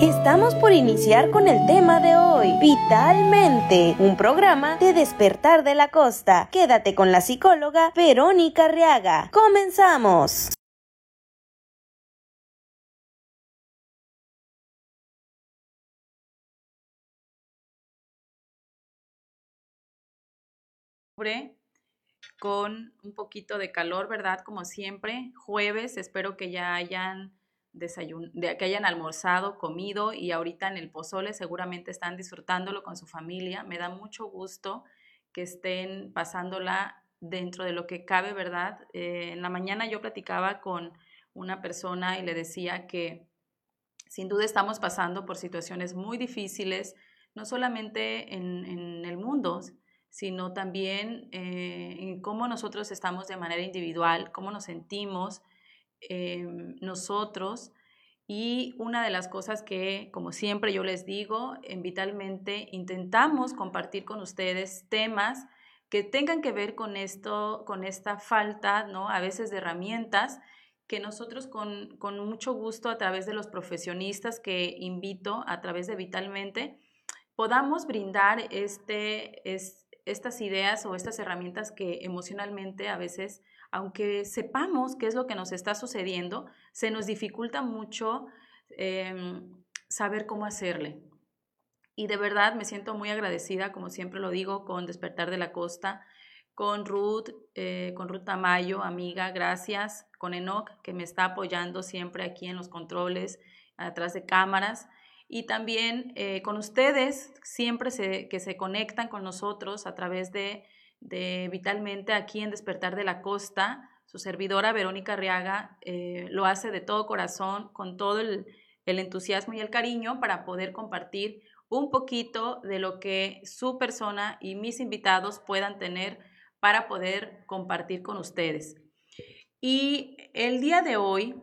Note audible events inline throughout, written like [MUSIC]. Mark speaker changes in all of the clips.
Speaker 1: Estamos por iniciar con el tema de hoy, Vitalmente, un programa de despertar de la costa. Quédate con la psicóloga Verónica Reaga. Comenzamos.
Speaker 2: Con un poquito de calor, ¿verdad? Como siempre, jueves, espero que ya hayan desayun que hayan almorzado, comido y ahorita en el pozole seguramente están disfrutándolo con su familia. Me da mucho gusto que estén pasándola dentro de lo que cabe, ¿verdad? Eh, en la mañana yo platicaba con una persona y le decía que sin duda estamos pasando por situaciones muy difíciles, no solamente en, el mundo, sino también eh, en cómo nosotros estamos de manera individual, cómo nos sentimos, Em, nosotros. Y una de las cosas que, como siempre yo les digo, en Vitalmente intentamos compartir con ustedes temas que tengan que ver con esto, con esta falta, ¿no? A veces de herramientas que nosotros con, con mucho gusto a través de los profesionistas que invito a través de Vitalmente, podamos brindar este, es, estas ideas o estas herramientas que emocionalmente a veces aunque sepamos qué es lo que nos está sucediendo, se nos dificulta mucho em, saber cómo hacerle. Y de verdad me siento muy agradecida, como siempre lo digo, con Despertar de la Costa, con Ruth, eh, con Ruth Tamayo, amiga, gracias, con Enoch, que me está apoyando siempre aquí en los controles, atrás de cámaras, y también eh, con ustedes, siempre que se conectan con nosotros a través de Vitalmente aquí en Despertar de la Costa. Su servidora Verónica Arriaga eh, lo hace de todo corazón, con todo el, entusiasmo y el cariño para poder compartir un poquito de lo que su persona y mis invitados puedan tener para poder compartir con ustedes. Y el día de hoy,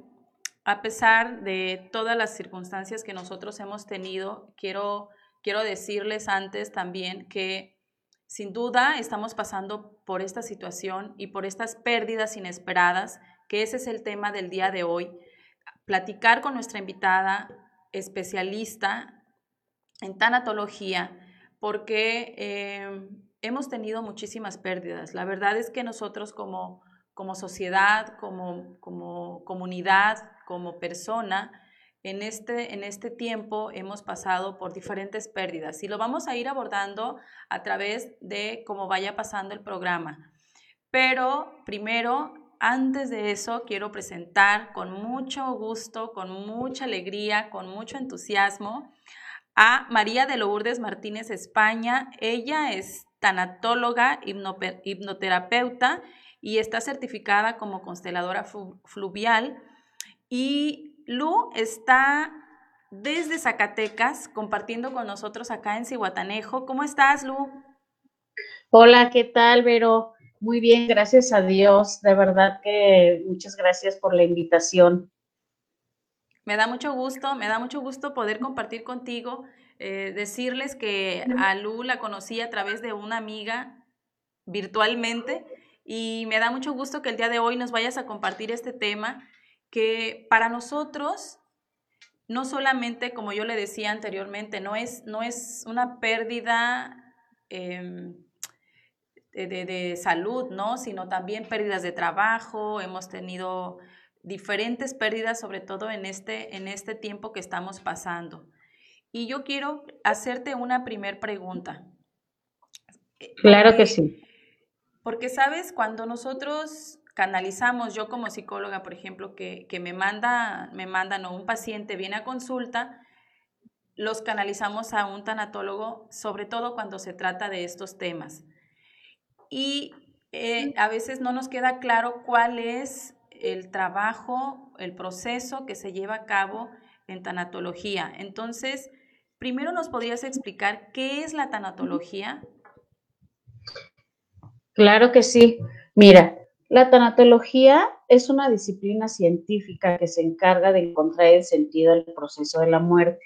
Speaker 2: a pesar de todas las circunstancias que nosotros hemos tenido, quiero, quiero decirles antes también que sin duda estamos pasando por esta situación y por estas pérdidas inesperadas, que ese es el tema del día de hoy. Platicar con nuestra invitada especialista en tanatología, porque eh, hemos tenido muchísimas pérdidas. La verdad es que nosotros como, como sociedad, como, como comunidad, como persona, en este, en este tiempo hemos pasado por diferentes pérdidas y lo vamos a ir abordando a través de cómo vaya pasando el programa. Pero primero, antes de eso, quiero presentar con mucho gusto, con mucha alegría, con mucho entusiasmo a María de Lourdes Martínez España. Ella es tanatóloga, hipnoterapeuta y está certificada como consteladora fluvial y Lu está desde Zacatecas compartiendo con nosotros acá en Cihuatanejo. ¿Cómo estás, Lu?
Speaker 3: Hola, ¿qué tal, Vero? Muy bien, gracias a Dios. De verdad que muchas gracias por la invitación.
Speaker 2: Me da mucho gusto, me da mucho gusto poder compartir contigo, eh, decirles que a Lu la conocí a través de una amiga virtualmente y me da mucho gusto que el día de hoy nos vayas a compartir este tema que para nosotros no solamente, como yo le decía anteriormente, no es, no es una pérdida em, de, salud, ¿no? sino también pérdidas de trabajo, hemos tenido diferentes pérdidas, sobre todo en este, en este tiempo que estamos pasando. Y yo quiero hacerte una primer pregunta.
Speaker 3: Claro que sí.
Speaker 2: Porque, sabes, cuando nosotros canalizamos, yo como psicóloga, por ejemplo, que, me, manda, me mandan o un paciente viene a consulta, los canalizamos a un tanatólogo, sobre todo cuando se trata de estos temas. Y eh, a veces no nos queda claro cuál es el trabajo, el proceso que se lleva a cabo en tanatología. Entonces, primero nos podrías explicar qué es la tanatología.
Speaker 3: Claro que sí. Mira, la tanatología es una disciplina científica que se encarga de encontrar el sentido del proceso de la muerte.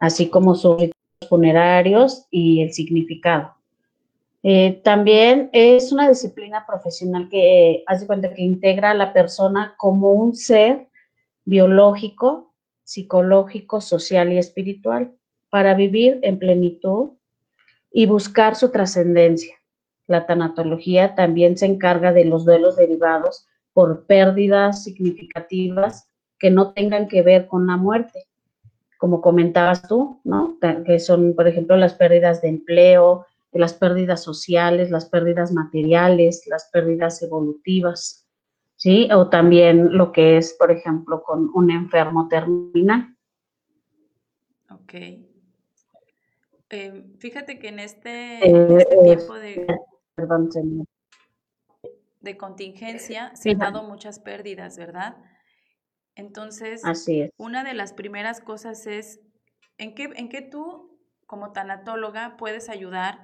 Speaker 3: así como sus rituales funerarios y el significado. Eh, también es una disciplina profesional que hace cuenta que integra a la persona como un ser biológico, psicológico, social y espiritual para vivir en plenitud y buscar su trascendencia. La tanatología también se encarga de los duelos derivados por pérdidas significativas que no tengan que ver con la muerte, como comentabas tú, ¿no? Que son, por ejemplo, las pérdidas de empleo, las pérdidas sociales, las pérdidas materiales, las pérdidas evolutivas, ¿sí? O también lo que es, por ejemplo, con un enfermo terminal.
Speaker 2: Ok. Eh, fíjate que en este, eh, este tiempo de, de contingencia se han dado muchas pérdidas, ¿verdad? Entonces, una de las primeras cosas es, ¿en qué, ¿en qué tú, como tanatóloga, puedes ayudar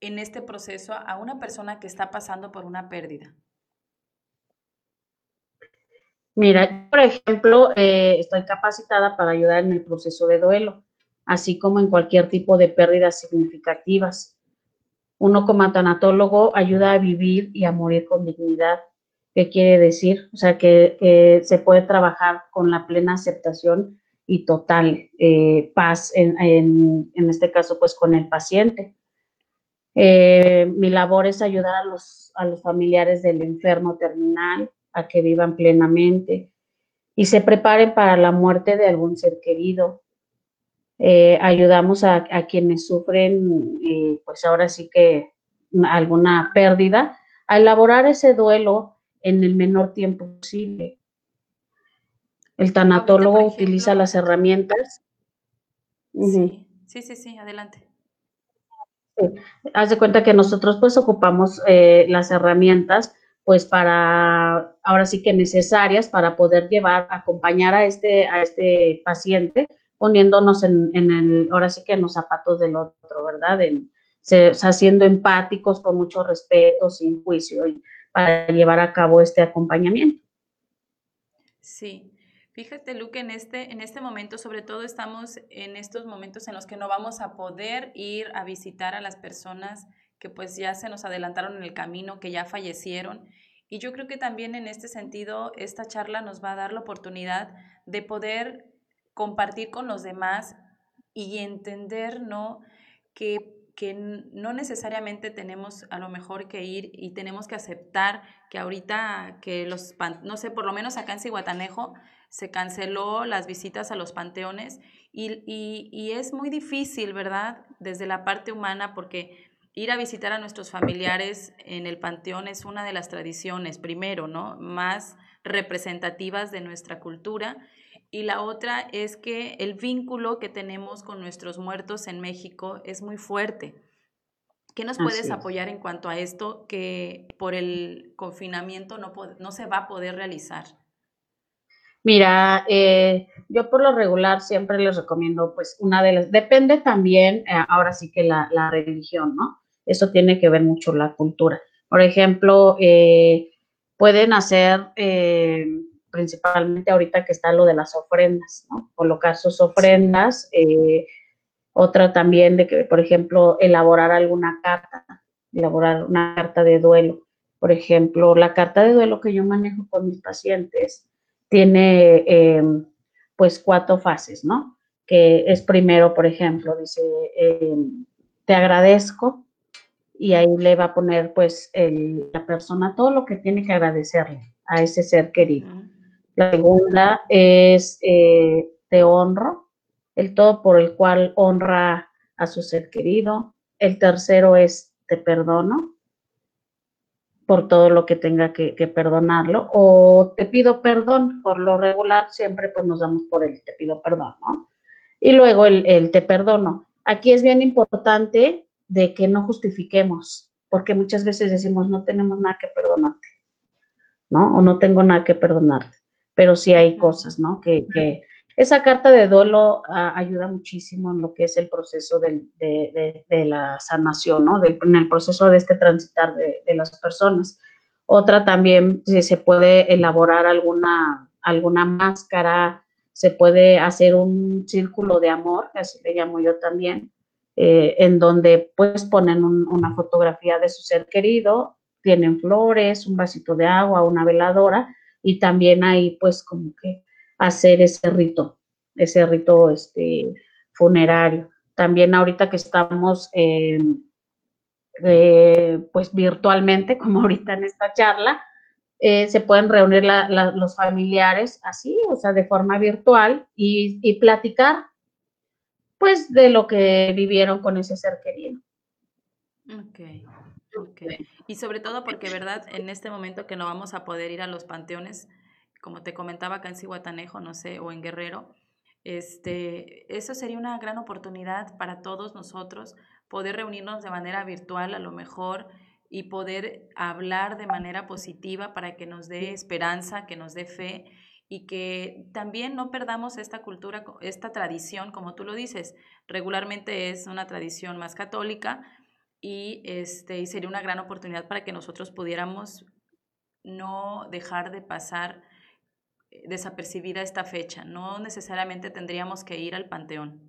Speaker 2: en este proceso a una persona que está pasando por una pérdida?
Speaker 3: Mira, por ejemplo, eh, estoy capacitada para ayudar en el proceso de duelo, así como en cualquier tipo de pérdidas significativas. Uno como tanatólogo ayuda a vivir y a morir con dignidad. ¿Qué quiere decir? O sea, que, se puede trabajar con la plena aceptación y total eh, paz, en, en, este caso, pues con el paciente. Eh, mi labor es ayudar a los, a los familiares del enfermo terminal, a que vivan plenamente y se preparen para la muerte de algún ser querido. Eh, ayudamos a, quienes sufren, eh, pues ahora sí que alguna pérdida, a elaborar ese duelo en el menor tiempo posible. El tanatólogo utiliza las herramientas.
Speaker 2: Sí, sí, sí, sí, adelante.
Speaker 3: Haz de cuenta que nosotros pues ocupamos eh, las herramientas pues para, ahora sí que necesarias para poder llevar, acompañar a este, a este paciente, poniéndonos en, en el, ahora sí que en los zapatos del otro, ¿verdad? En, se, siendo empáticos, con mucho respeto, sin juicio, y para llevar a cabo este acompañamiento.
Speaker 2: Sí, fíjate, Luke, en este, en este momento, sobre todo estamos en estos momentos en los que no vamos a poder ir a visitar a las personas que pues ya se nos adelantaron en el camino, que ya fallecieron. Y yo creo que también en este sentido esta charla nos va a dar la oportunidad de poder compartir con los demás y entender, ¿no? Que, que no necesariamente tenemos a lo mejor que ir y tenemos que aceptar que ahorita que los, no sé, por lo menos acá en Cihuatanejo se canceló las visitas a los panteones y, y, y es muy difícil, ¿verdad? Desde la parte humana porque ir a visitar a nuestros familiares en el panteón es una de las tradiciones, primero, ¿no? Más representativas de nuestra cultura. Y la otra es que el vínculo que tenemos con nuestros muertos en México es muy fuerte. ¿Qué nos puedes apoyar en cuanto a esto que por el confinamiento no, no se va a poder realizar?
Speaker 3: Mira, eh, yo por lo regular siempre les recomiendo, pues, una de las, depende también, eh, ahora sí que la, la, religión, ¿no? Eso tiene que ver mucho la cultura. Por ejemplo, eh, pueden hacer, principalmente ahorita que está lo de las ofrendas, ¿no? Colocar sus ofrendas. Eh, otra también de que, por ejemplo, elaborar alguna carta, elaborar una carta de duelo. Por ejemplo, la carta de duelo que yo manejo con mis pacientes tiene em, pues cuatro fases, ¿no? Que es primero, por ejemplo, dice, em, te agradezco y ahí le va a poner pues la persona todo lo que tiene que agradecerle a ese ser querido. La segunda es eh, te honro, el todo por el cual honra a su ser querido. El tercero es te perdono por todo lo que tenga que, perdonarlo o te pido perdón, por lo regular siempre pues nos damos por el te pido perdón, ¿no? Y luego el, el te perdono. Aquí es bien importante de que no justifiquemos, porque muchas veces decimos, no tenemos nada que perdonarte, ¿no? O no tengo nada que perdonarte, pero sí hay cosas, ¿no? Que, esa carta de duelo ah, ayuda muchísimo en lo que es el proceso de, la sanación, ¿no? en el proceso de este transitar de, las personas. Otra también, si se puede elaborar alguna, alguna máscara se puede hacer un círculo de amor, así le llamo yo también, eh, en donde pues ponen una fotografía de su ser querido, tienen flores, un vasito de agua, una veladora y también ahí pues como que hacer ese rito, ese rito este, funerario. También ahorita que estamos eh, pues virtualmente, [LAUGHS] como ahorita en esta charla, eh, se pueden reunir los familiares así, o sea, de forma virtual y, y, platicar, pues, de lo que vivieron con ese ser querido.
Speaker 2: Ok, Y sobre todo porque, ¿verdad? En este momento que no vamos a poder ir a los panteones, como te comentaba acá en Cihuatanejo, no sé, o en Guerrero, este, eso sería una gran oportunidad para todos nosotros poder reunirnos de manera virtual a lo mejor y poder hablar de manera positiva para que nos dé esperanza, que nos dé fe y que también no perdamos esta cultura, esta tradición, como tú lo dices, regularmente es una tradición más católica y, este, y sería una gran oportunidad para que nosotros pudiéramos no dejar de pasar eh, desapercibida esta fecha, no necesariamente tendríamos que ir al panteón.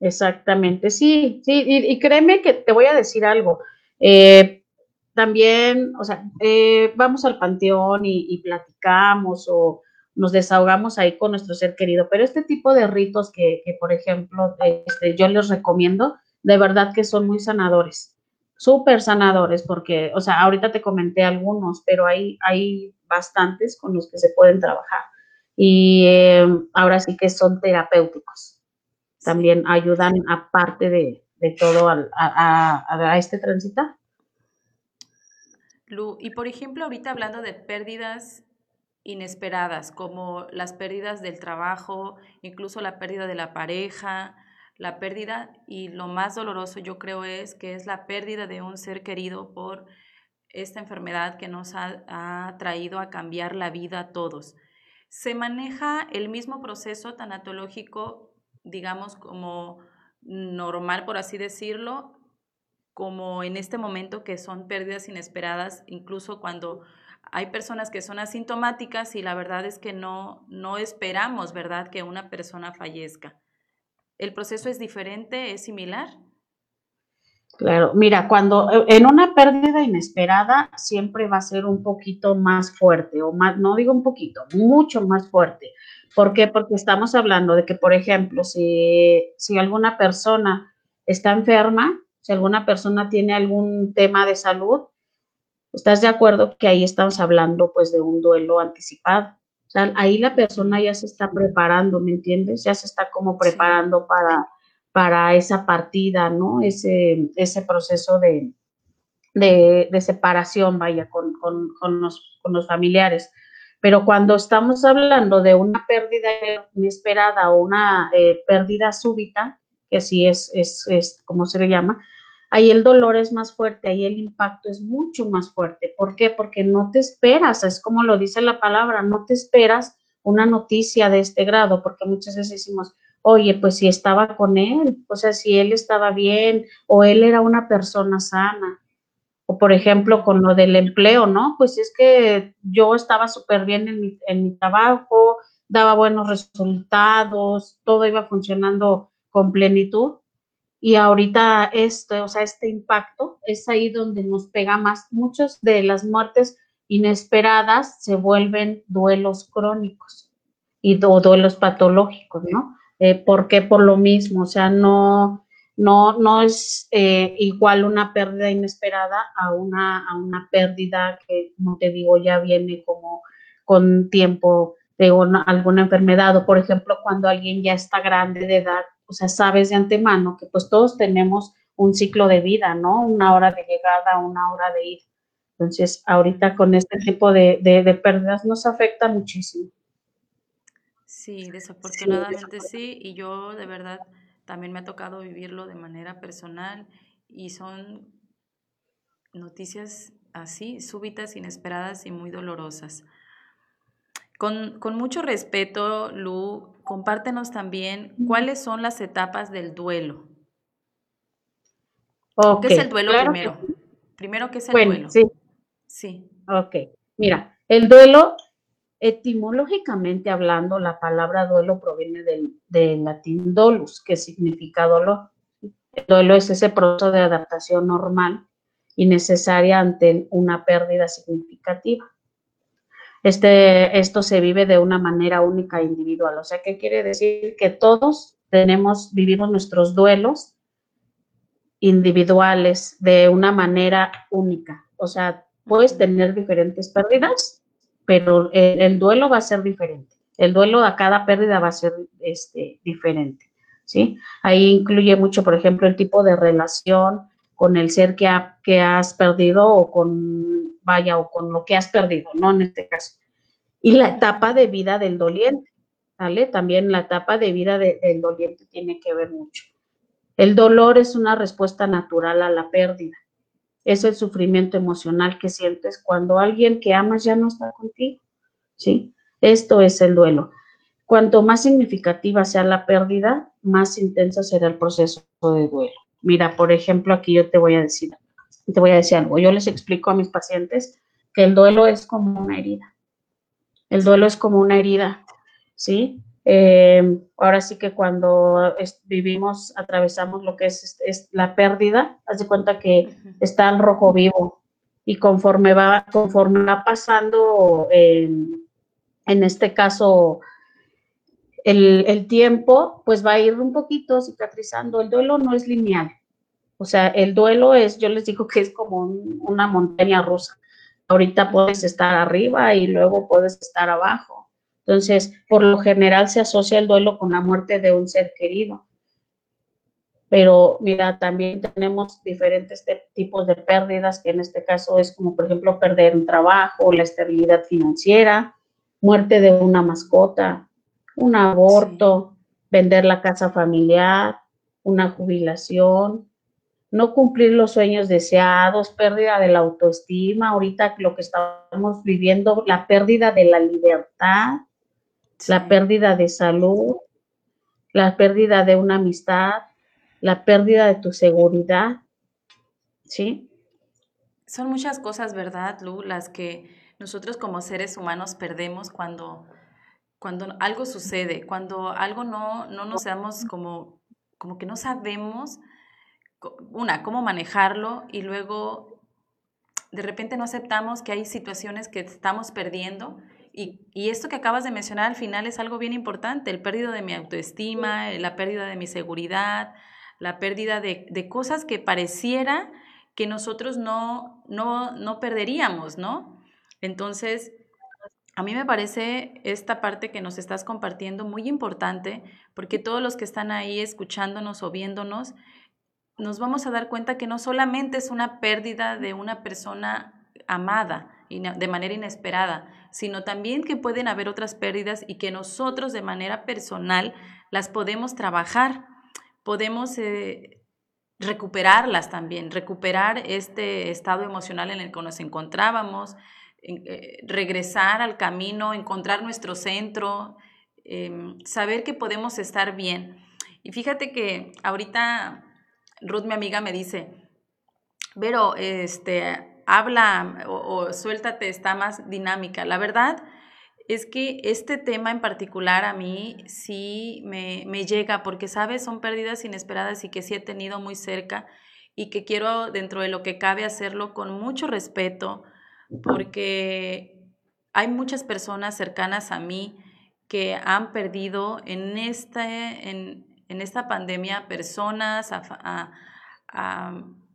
Speaker 3: Exactamente, sí, sí, y, créeme que te voy a decir algo. Eh, también, o sea, eh, vamos al panteón y, platicamos o nos desahogamos ahí con nuestro ser querido, pero este tipo de ritos que, por ejemplo, este, yo les recomiendo, de verdad que son muy sanadores, súper sanadores, porque, o sea, ahorita te comenté algunos, pero hay, hay bastantes con los que se pueden trabajar. Y eh, ahora sí que son terapéuticos. También ayudan aparte de, todo a, a, a este transitar
Speaker 2: y por ejemplo, ahorita hablando de pérdidas inesperadas, como las pérdidas del trabajo, incluso la pérdida de la pareja, la pérdida, y lo más doloroso yo creo es que es la pérdida de un ser querido por esta enfermedad que nos ha, ha traído a cambiar la vida a todos. Se maneja el mismo proceso tanatológico, digamos, como normal, por así decirlo, como en este momento que son pérdidas inesperadas, incluso cuando hay personas que son asintomáticas y la verdad es que no, no esperamos, ¿verdad?, que una persona fallezca. ¿El proceso es diferente, es similar?
Speaker 3: Claro, mira, cuando eh, en una pérdida inesperada siempre va a ser un poquito más fuerte, o más, no digo un poquito, mucho más fuerte. ¿Por qué? Porque estamos hablando de que, por ejemplo, si, si alguna persona está enferma, si alguna persona tiene algún tema de salud, ¿estás de acuerdo que ahí estamos hablando pues de un duelo anticipado? Sea, ahí la persona ya se está preparando, ¿me entiendes? Ya se está como preparando para, para esa partida, ¿no? Ese, ese proceso de, de, separación, vaya, con, los, con, los, familiares. Pero cuando estamos hablando de una pérdida inesperada o una eh, pérdida súbita, que así es, es, es como se le llama, ahí el dolor es más fuerte, ahí el impacto es mucho más fuerte. ¿Por qué? Porque no te esperas, es como lo dice la palabra, no te esperas una noticia de este grado, porque muchas veces decimos, oye, pues si estaba con él, o sea, si él estaba bien o él era una persona sana. O por ejemplo, con lo del empleo, ¿no? Pues es que yo estaba súper bien en mi, en mi trabajo, daba buenos resultados, todo iba funcionando con plenitud, y ahorita este, o sea, este impacto es ahí donde nos pega más. Muchas de las muertes inesperadas se vuelven duelos crónicos y duelos patológicos, ¿no? Eh, ¿Por qué? Por lo mismo, o sea, no, no, no es eh, igual una pérdida inesperada a una, a una pérdida que, como te digo, ya viene como con tiempo de alguna enfermedad o, por ejemplo, cuando alguien ya está grande de edad o sea, sabes de antemano que pues todos tenemos un ciclo de vida, ¿no? Una hora de llegada, una hora de ir. Entonces, ahorita con este tipo de, pérdidas nos afecta muchísimo.
Speaker 2: Sí, desafortunadamente sí, y yo de verdad también me ha tocado vivirlo de manera personal y son noticias así, súbitas, inesperadas y muy dolorosas. Con, con mucho respeto, Lu, compártenos también cuáles son las etapas del duelo. ¿Qué es el duelo primero? Primero, ¿qué es el duelo?
Speaker 3: Sí.
Speaker 2: Sí.
Speaker 3: Ok. Mira, el duelo Etimológicamente hablando, la palabra duelo proviene del, del latín dolus, que significa dolor. El duelo es ese proceso de adaptación normal y necesaria ante una pérdida significativa. Este, esto se vive de una manera única e individual. O sea, ¿qué quiere decir? Que todos tenemos, vivimos nuestros duelos individuales de una manera única. O sea, puedes tener diferentes pérdidas, pero el, duelo va a ser diferente. El duelo a cada pérdida va a ser este, diferente. ¿sí? Ahí incluye mucho, por ejemplo, el tipo de relación con el ser que, que has perdido o con, vaya, o con lo que has perdido, ¿no? En este caso. Y la etapa de vida del doliente, ¿vale? También la etapa de vida del doliente tiene que ver mucho. El dolor es una respuesta natural a la pérdida. Es el sufrimiento emocional que sientes cuando alguien que amas ya no está contigo, ¿sí? Esto es el duelo. Cuanto más significativa sea la pérdida, más intenso será el proceso de duelo. Mira, por ejemplo, aquí yo te voy a decir, te voy a decir algo. Yo les explico a mis pacientes que el duelo es como una herida. El duelo es como una herida, ¿sí? Eh, ahora sí que cuando vivimos, atravesamos lo que es, la pérdida, haz de cuenta que está en rojo vivo y conforme va, conforme va pasando, en este caso, el, tiempo, pues va a ir un poquito cicatrizando. El duelo no es lineal. O sea, el duelo es, yo les digo que es como una montaña rusa. Ahorita puedes estar arriba y luego puedes estar abajo. Entonces, por lo general se asocia el duelo con la muerte de un ser querido. Pero mira, también tenemos diferentes tipos de pérdidas, que en este caso es como, por ejemplo, perder un trabajo, la estabilidad financiera, muerte de una mascota, un aborto, vender la casa familiar, una jubilación, no cumplir los sueños deseados, pérdida de la autoestima, ahorita lo que estamos viviendo, la pérdida de la libertad, la pérdida de salud, la pérdida de una amistad, la pérdida de tu seguridad, ¿sí?
Speaker 2: Son muchas cosas, ¿verdad, Lu? Las que nosotros como seres humanos perdemos cuando cuando algo sucede, cuando algo no, no nos damos como, como que no sabemos, una, cómo manejarlo y luego de repente no aceptamos que hay situaciones que estamos perdiendo y, y, esto que acabas de mencionar al final es algo bien importante, el pérdida de mi autoestima, la pérdida de mi seguridad, la pérdida de, de cosas que pareciera que nosotros no, no, no perderíamos, ¿no? Entonces, a mí me parece esta parte que nos estás compartiendo muy importante porque todos los que están ahí escuchándonos o viéndonos, nos vamos a dar cuenta que no solamente es una pérdida de una persona amada de manera inesperada, sino también que pueden haber otras pérdidas y que nosotros de manera personal las podemos trabajar, podemos eh, recuperarlas también, recuperar este estado emocional en el que nos encontrábamos, eh, regresar al camino, encontrar nuestro centro, em, saber que podemos estar bien. Y fíjate que ahorita Ruth, mi amiga, me dice, pero este, habla o, suéltate, está más dinámica. La verdad es que este tema en particular a mí sí me, me llega porque, ¿sabes? Son pérdidas inesperadas y que sí he tenido muy cerca y que quiero, dentro de lo que cabe, hacerlo con mucho respeto, porque hay muchas personas cercanas a mí que han perdido en, este, en, esta pandemia personas, a,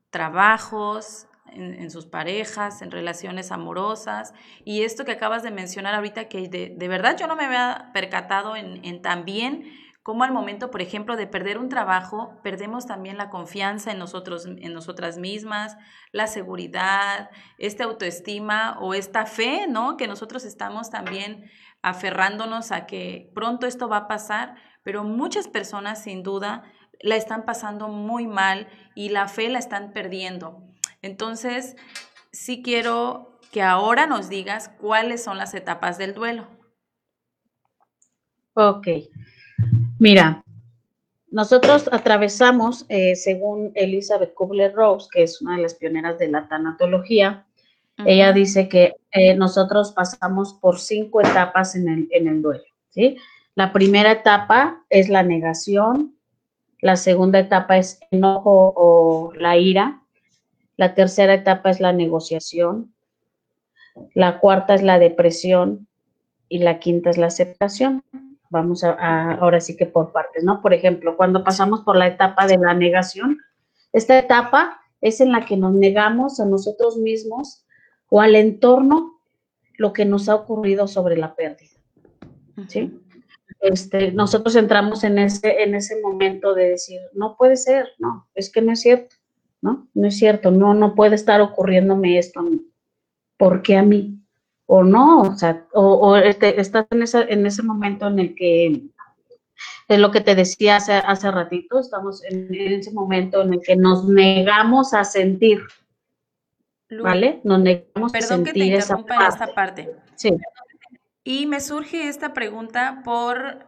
Speaker 2: trabajos, en, sus parejas, en relaciones amorosas. Y esto que acabas de mencionar ahorita, que de, de verdad yo no me había percatado en, en también como al momento, por ejemplo, de perder un trabajo, perdemos también la confianza en nosotros, en nosotras mismas, la seguridad, esta autoestima o esta fe, ¿no? Que nosotros estamos también aferrándonos a que pronto esto va a pasar, pero muchas personas sin duda la están pasando muy mal y la fe la están perdiendo. Entonces, sí quiero que ahora nos digas cuáles son las etapas del duelo.
Speaker 3: Ok. Mira, nosotros atravesamos, eh, según Elizabeth Kubler-Rose, que es una de las pioneras de la tanatología, Ella dice que eh, nosotros pasamos por cinco etapas en el, en el duelo, ¿sí? La primera etapa es la negación, la segunda etapa es enojo o la ira, la tercera etapa es la negociación, la cuarta es la depresión y la quinta es la aceptación. Vamos a, ahora sí que por partes, ¿no? Por ejemplo, cuando pasamos por la etapa de la negación, esta etapa es en la que nos negamos a nosotros mismos o al entorno lo que nos ha ocurrido sobre la pérdida. ¿sí? Este, nosotros entramos en ese, en ese momento de decir, no puede ser, no, es que no es cierto, ¿no? No es cierto, no, no puede estar ocurriéndome esto a mí. ¿Por qué a mí? O no, o sea, o, este, estás en, en ese momento en el que, es lo que te decía hace, hace ratito, estamos en, ese momento en el que nos negamos a sentir, ¿vale? Nos negamos
Speaker 2: a sentir que te esa parte. esta parte.
Speaker 3: Sí.
Speaker 2: Y me surge esta pregunta por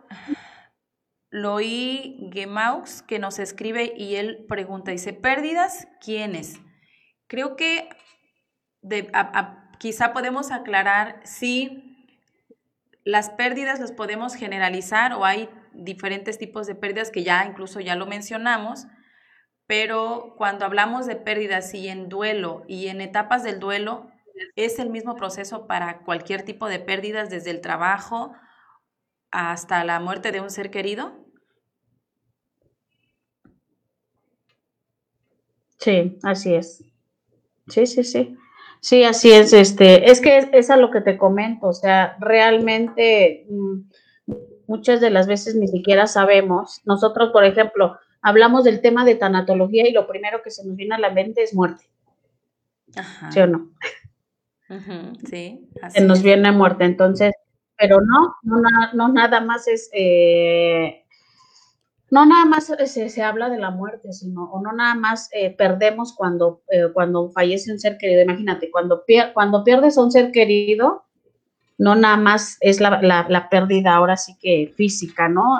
Speaker 2: Loí Gemaux, que nos escribe y él pregunta, dice, ¿pérdidas quiénes? Creo que quizá podemos aclarar si las pérdidas las podemos generalizar o hay diferentes tipos de pérdidas que ya incluso ya lo mencionamos, pero cuando hablamos de pérdidas y en duelo y en etapas del duelo, ¿Es el mismo proceso para cualquier tipo de pérdidas, desde el trabajo hasta la muerte de un ser querido?
Speaker 3: Sí, así es. Sí, sí, sí. Sí, así es. Este, es que es, a lo que te comento. O sea, realmente mm, muchas de las veces ni siquiera sabemos. Nosotros, por ejemplo, hablamos del tema de tanatología y lo primero que se nos viene a la mente es muerte. ¿Sí o no?
Speaker 2: sí,
Speaker 3: así nos viene muerte. Entonces, pero no, no, nada más es, eh, no nada más se, habla de la muerte, sino, o no nada más eh, perdemos cuando, eh, cuando fallece un ser querido. Imagínate, cuando, cuando pierdes a un ser querido, no nada más es la, la, pérdida ahora sí que física, ¿no?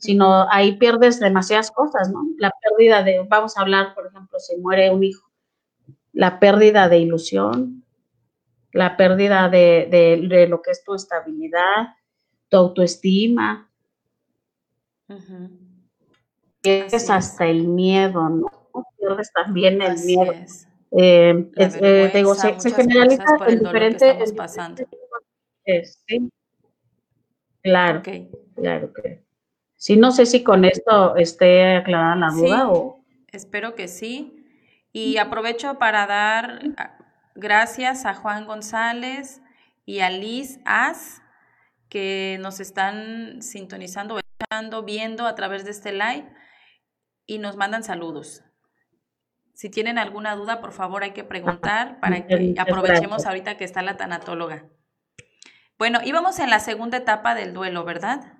Speaker 3: sino ahí pierdes demasiadas cosas, ¿no? La pérdida de, vamos a hablar, por ejemplo, si muere un hijo, la pérdida de ilusión, la pérdida de, lo que es tu estabilidad, tu autoestima. Es hasta el miedo, ¿no? Pierdes también el miedo.
Speaker 2: Eh, eh, digo, se, generaliza en diferentes.
Speaker 3: sí. Claro, claro que. Sí, no sé si con esto esté aclarada la duda o.
Speaker 2: Espero que sí. Y aprovecho para dar Gracias a Juan González y a Liz As que nos están sintonizando, viendo a través de este live y nos mandan saludos. Si tienen alguna duda, por favor hay que preguntar para que aprovechemos ahorita que está la tanatóloga. Bueno, íbamos en la segunda etapa del duelo, ¿verdad?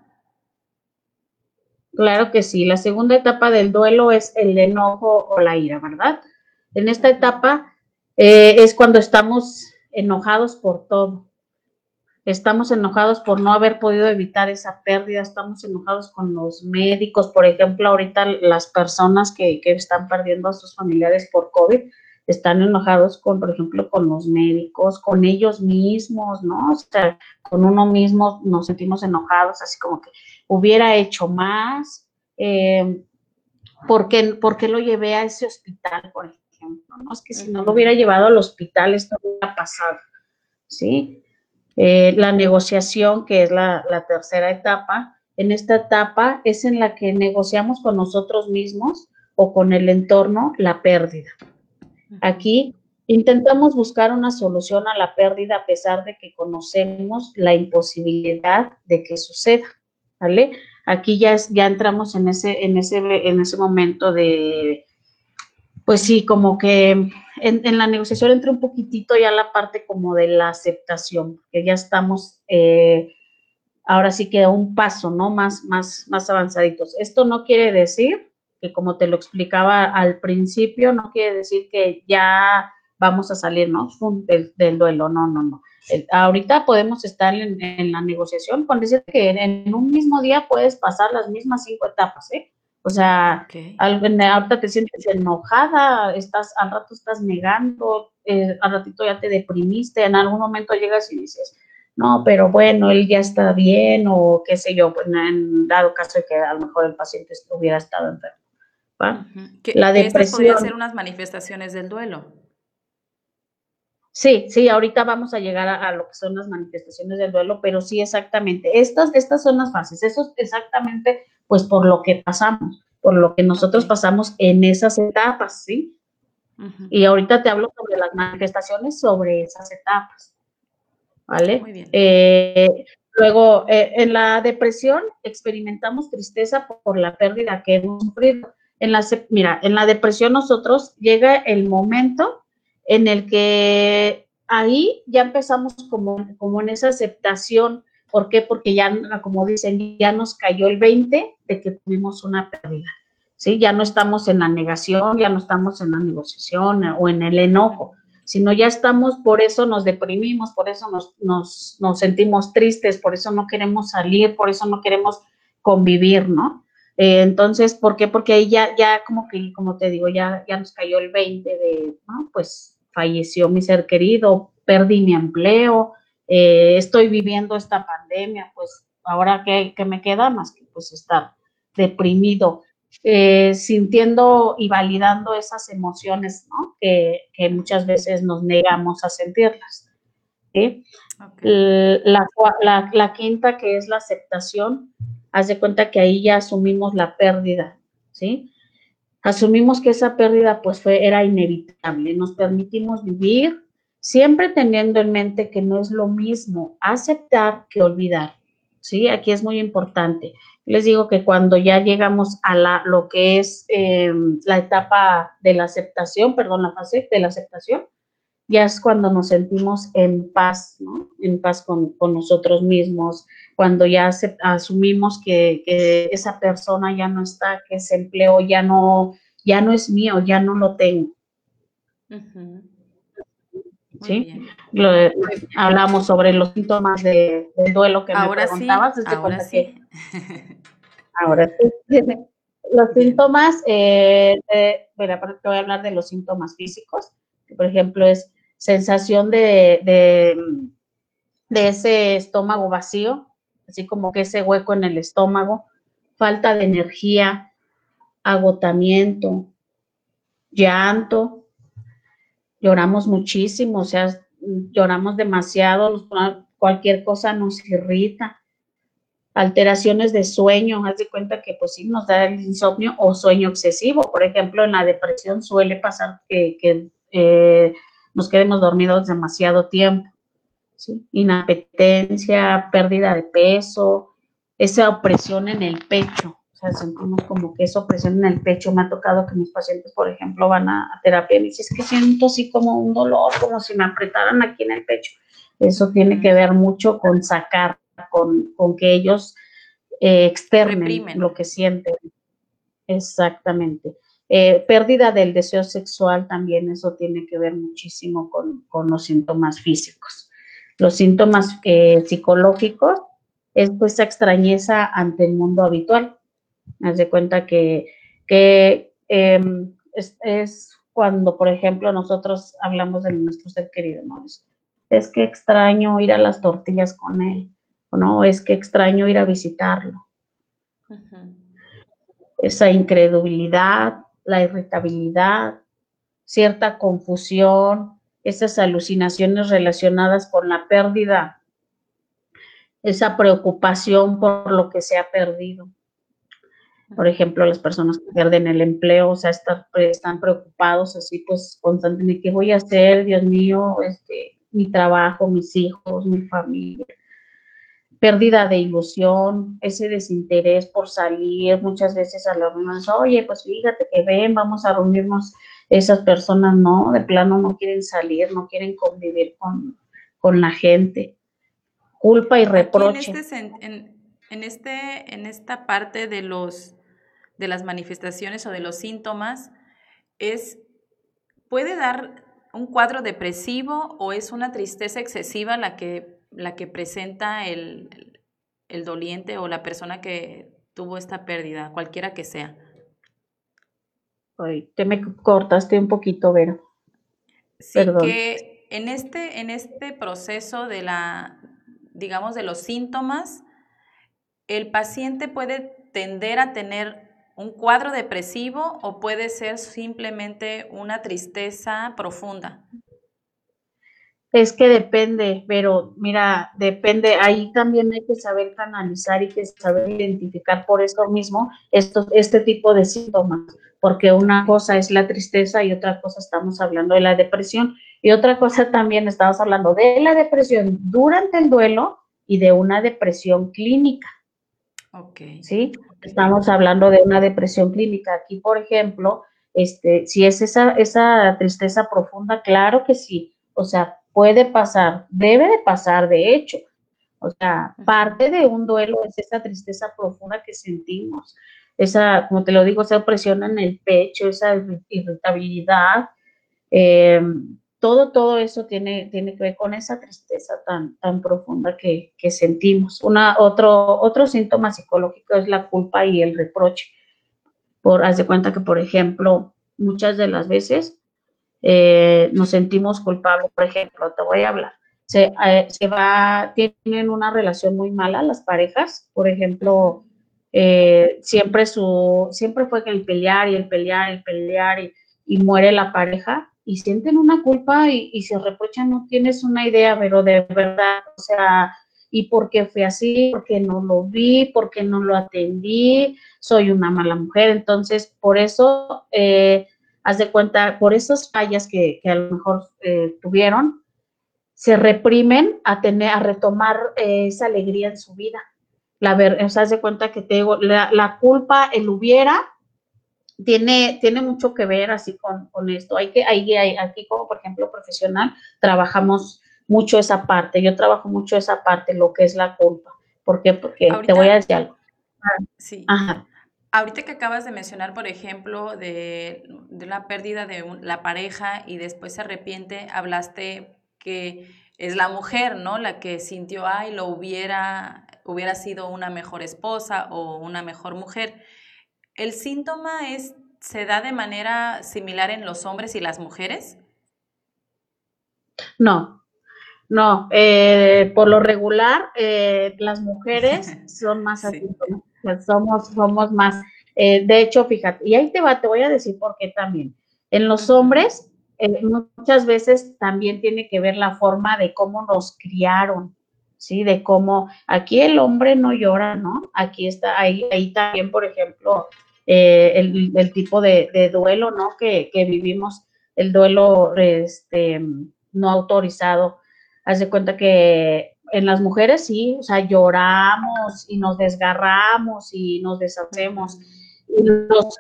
Speaker 3: Claro que sí. La segunda etapa del duelo es el enojo o la ira, ¿verdad? En esta etapa eh, es cuando estamos enojados por todo. Estamos enojados por no haber podido evitar esa pérdida, estamos enojados con los médicos, por ejemplo, ahorita las personas que, están perdiendo a sus familiares por COVID, están enojados con, por ejemplo, con los médicos, con ellos mismos, ¿no? O sea, con uno mismo nos sentimos enojados, así como que hubiera hecho más, eh, ¿por, qué, ¿por, qué, lo llevé a ese hospital, por ejemplo? ¿no? Es que si no lo hubiera llevado al hospital, esto hubiera pasado, ¿sí? Eh, la negociación, que es la, tercera etapa, en esta etapa es en la que negociamos con nosotros mismos o con el entorno la pérdida. Aquí intentamos buscar una solución a la pérdida a pesar de que conocemos la imposibilidad de que suceda, ¿vale? Aquí ya, ya entramos en ese, en, ese, en ese momento de pues sí, como que en, la negociación entra un poquitito ya la parte como de la aceptación, que ya estamos eh, ahora sí que un paso, ¿no? Más, más, más avanzaditos. Esto no quiere decir que como te lo explicaba al principio, no quiere decir que ya vamos a salir, ¿no? Del, del duelo, no, no, no. ahorita podemos estar en, la negociación con decir que en, en, un mismo día puedes pasar las mismas cinco etapas, ¿eh? O sea, ahorita te sientes enojada, estás, al rato estás negando, eh, al ratito ya te deprimiste, en algún momento llegas y dices, no, pero bueno, él ya está bien o qué sé yo, pues en dado caso de que a lo mejor el paciente hubiera estado enfermo.
Speaker 2: la depresión. podrían ser unas manifestaciones del duelo.
Speaker 3: Sí, sí, ahorita vamos a llegar a, lo que son las manifestaciones del duelo, pero sí, exactamente. Estas, estas son las fases. Eso es exactamente, pues, por lo que pasamos, por lo que nosotros pasamos en esas etapas, ¿sí? Y ahorita te hablo sobre las manifestaciones sobre esas etapas, ¿vale? Muy bien. Eh, luego, eh, en la depresión experimentamos tristeza por la pérdida que hemos sufrido. En la, mira, en la depresión nosotros llega el momento en el que ahí ya empezamos como, como en esa aceptación. ¿Por qué? Porque ya, como dicen, ya nos cayó el 20 de que tuvimos una pérdida. ¿sí? Ya no estamos en la negación, ya no estamos en la negociación o en el enojo, sino ya estamos, por eso nos deprimimos, por eso nos, nos, nos sentimos tristes, por eso no queremos salir, por eso no queremos convivir, ¿no? Eh, entonces, ¿por qué? Porque ahí ya, ya como que, como te digo, ya, ya nos cayó el 20 de, ¿no? Pues falleció mi ser querido, perdí mi empleo, eh, estoy viviendo esta pandemia, pues ahora ¿qué, me queda más que pues estar deprimido, eh, sintiendo y validando esas emociones, ¿no? Que, muchas veces nos negamos a sentirlas. La, la, quinta, que es la aceptación, haz de cuenta que ahí ya asumimos la pérdida, ¿sí? asumimos que esa pérdida pues fue, era inevitable, nos permitimos vivir siempre teniendo en mente que no es lo mismo aceptar que olvidar, ¿sí? Aquí es muy importante. Les digo que cuando ya llegamos a la, lo que es em, la etapa de la aceptación, perdón, la fase de la aceptación, ya es cuando nos sentimos en paz, ¿no? En paz con, nosotros mismos, cuando ya asumimos que, esa persona ya no está, que ese empleo ya no, ya no es mío, ya no lo tengo. ¿Sí? hablamos sobre los síntomas de, del duelo que
Speaker 2: ahora
Speaker 3: me preguntabas.
Speaker 2: Sí, ahora sí. [LAUGHS]
Speaker 3: ahora sí. [LAUGHS] Los síntomas, eh, te voy a hablar de los síntomas físicos, que por ejemplo es sensación de, de, ese estómago vacío, así como que ese hueco en el estómago, falta de energía, agotamiento, llanto, lloramos muchísimo, o sea, lloramos demasiado, cualquier cosa nos irrita, alteraciones de sueño, haz de cuenta que pues sí nos da el insomnio o sueño excesivo, por ejemplo, en la depresión suele pasar que, eh, nos quedemos dormidos demasiado tiempo. Inapetencia, pérdida de peso, esa opresión en el pecho. O sea, sentimos como que esa opresión en el pecho. Me ha tocado que mis pacientes, por ejemplo, van a, terapia y me dicen, es que siento así como un dolor, como si me apretaran aquí en el pecho. Eso tiene que ver mucho con sacar, con, con que ellos eh, externen lo que sienten. Exactamente. Eh, pérdida del deseo sexual también, eso tiene que ver muchísimo con, los síntomas físicos. Los síntomas eh, psicológicos es pues extrañeza ante el mundo habitual. Haz de cuenta que, em, es, cuando, por ejemplo, nosotros hablamos de nuestro ser querido, ¿no? Es, que extraño ir a las tortillas con él, no, es que extraño ir a visitarlo. Esa incredulidad, la irritabilidad, cierta confusión, esas alucinaciones relacionadas con la pérdida, esa preocupación por lo que se ha perdido. Por ejemplo, las personas que pierden el empleo, o sea, están, preocupados así, pues constantemente, ¿qué voy a hacer? Dios mío, este, mi trabajo, mis hijos, mi familia pérdida de ilusión, ese desinterés por salir, muchas veces a las reuniones, oye, pues fíjate que ven, vamos a reunirnos, esas personas no, de plano no quieren salir, no quieren convivir con, la gente. Culpa y reproche.
Speaker 2: Este en, en, este, en esta parte de, los, de las manifestaciones o de los síntomas, es, puede dar un cuadro depresivo o es una tristeza excesiva la que la que presenta el, doliente o la persona que tuvo esta pérdida, cualquiera que sea.
Speaker 3: Ay, te me cortaste un poquito, Vero.
Speaker 2: Sí, que en este, en este proceso de la, digamos, de los síntomas, el paciente puede tender a tener un cuadro depresivo o puede ser simplemente una tristeza profunda.
Speaker 3: Es que depende, pero mira, depende, ahí también hay que saber canalizar y que saber identificar por eso mismo estos, este tipo de síntomas, porque una cosa es la tristeza y otra cosa estamos hablando de la depresión y otra cosa también estamos hablando de la depresión durante el duelo y de una depresión clínica.
Speaker 2: Ok.
Speaker 3: ¿Sí? Estamos hablando de una depresión clínica. Aquí, por ejemplo, este, si es esa, esa tristeza profunda, claro que sí. O sea, puede pasar, debe de pasar, de hecho. O sea, parte de un duelo es esa tristeza profunda que sentimos, esa, como te lo digo, esa opresión en el pecho, esa irritabilidad, em, todo, todo eso tiene, tiene que ver con esa tristeza tan, tan profunda que, sentimos. Una, otro, otro síntoma psicológico es la culpa y el reproche. Por, haz de cuenta que, por ejemplo, muchas de las veces eh, nos sentimos culpables. Por ejemplo, te voy a hablar. Se, eh, se, va, tienen una relación muy mala las parejas, por ejemplo, eh, siempre su, siempre fue que el pelear y el pelear, y el pelear y, muere la pareja y sienten una culpa y, y, se reprochan, no tienes una idea, pero de verdad, o sea, ¿y por qué fue así? ¿Por qué no lo vi? ¿Por qué no lo atendí? Soy una mala mujer. Entonces, por eso eh, haz de cuenta, por esas fallas que, a lo mejor eh, tuvieron, se reprimen a tener, a retomar eh, esa alegría en su vida. La ver, o sea, haz de cuenta que te digo, la, culpa, el hubiera, tiene, tiene mucho que ver así con, esto. Hay que, hay, aquí como por ejemplo profesional, trabajamos mucho esa parte. Yo trabajo mucho esa parte, lo que es la culpa. ¿Por qué? Porque te voy a decir algo.
Speaker 2: Sí. Ajá. Ahorita que acabas de mencionar, por ejemplo, de, la pérdida de la pareja y después se arrepiente, hablaste que es la mujer, ¿no? La que sintió, ay, lo hubiera, hubiera sido una mejor esposa o una mejor mujer. ¿El síntoma es, se da de manera similar en los hombres y las mujeres?
Speaker 3: No, no. Eh, por lo regular, eh, las mujeres [LAUGHS] son más así, somos, somos más. Eh, de hecho, fíjate, y ahí te va, te voy a decir por qué también. En los hombres, muchas veces también tiene que ver la forma de cómo nos criaron, ¿sí? De cómo aquí el hombre no llora, ¿no? Aquí está, ahí, ahí también, por ejemplo, eh, el, tipo de, duelo, ¿no? Que, que, vivimos, el duelo este, no autorizado. Haz de cuenta que en las mujeres sí, o sea, lloramos y nos desgarramos y nos deshacemos.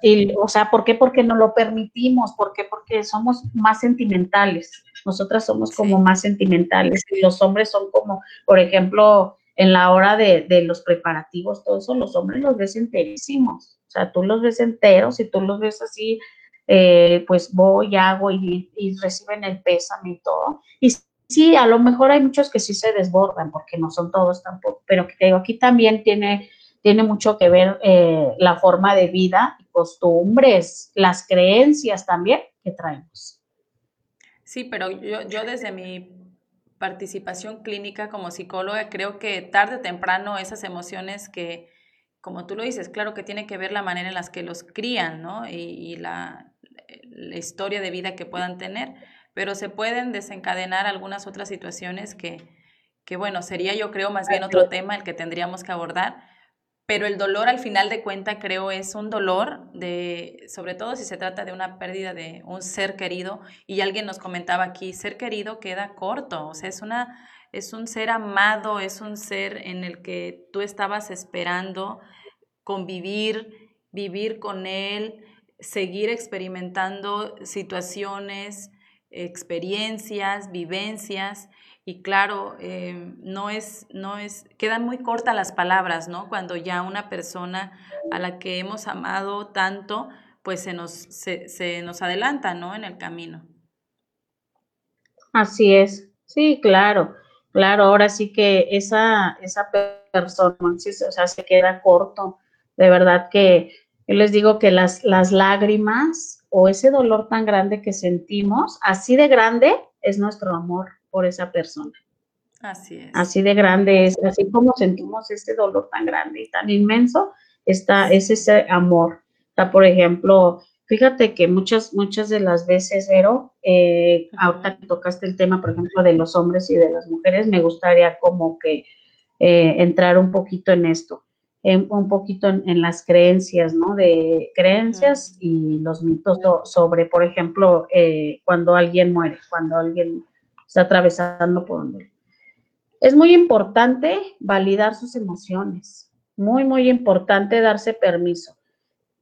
Speaker 3: Y o sea, ¿por qué? Porque no lo permitimos, ¿por qué? Porque somos más sentimentales. Nosotras somos como más sentimentales y los hombres son como, por ejemplo, en la hora de, los preparativos, todo eso, los hombres los ves enterísimos. O sea, tú los ves enteros y tú los ves así, eh, pues voy, hago y, y, reciben el pésame y todo. Y sí, a lo mejor hay muchos que sí se desbordan, porque no son todos tampoco, pero que digo, aquí también tiene, tiene mucho que ver eh, la forma de vida y costumbres, las creencias también que traemos.
Speaker 2: Sí, pero yo, yo desde mi participación clínica como psicóloga creo que tarde o temprano esas emociones que, como tú lo dices, claro que tiene que ver la manera en las que los crían, ¿no? Y, y la, la historia de vida que puedan tener pero se pueden desencadenar algunas otras situaciones que, que, bueno, sería yo creo más bien otro tema el que tendríamos que abordar, pero el dolor al final de cuenta creo es un dolor de, sobre todo si se trata de una pérdida de un ser querido, y alguien nos comentaba aquí, ser querido queda corto, o sea, es una... Es un ser amado, es un ser en el que tú estabas esperando convivir, vivir con él, seguir experimentando situaciones, experiencias, vivencias, y claro, eh, no es, no es, quedan muy cortas las palabras, ¿no? Cuando ya una persona a la que hemos amado tanto, pues se nos, se, nos adelanta, ¿no? En el camino.
Speaker 3: Así es, sí, claro, claro, ahora sí que esa, esa persona, o sea, se queda corto, de verdad que Yo les digo que las, las lágrimas o ese dolor tan grande que sentimos, así de grande es nuestro amor por esa persona.
Speaker 2: Así es.
Speaker 3: Así de grande es, así como sentimos ese dolor tan grande y tan inmenso, está, es ese amor. Está, por ejemplo, fíjate que muchas, muchas de las veces, Vero, eh, ahorita que tocaste el tema, por ejemplo, de los hombres y de las mujeres, me gustaría como que eh, entrar un poquito en esto, un poquito en, las creencias, ¿no? De creencias y los mitos sobre, por ejemplo, eh, cuando alguien muere, cuando alguien está atravesando por un Es muy importante validar sus emociones, muy, muy importante darse permiso.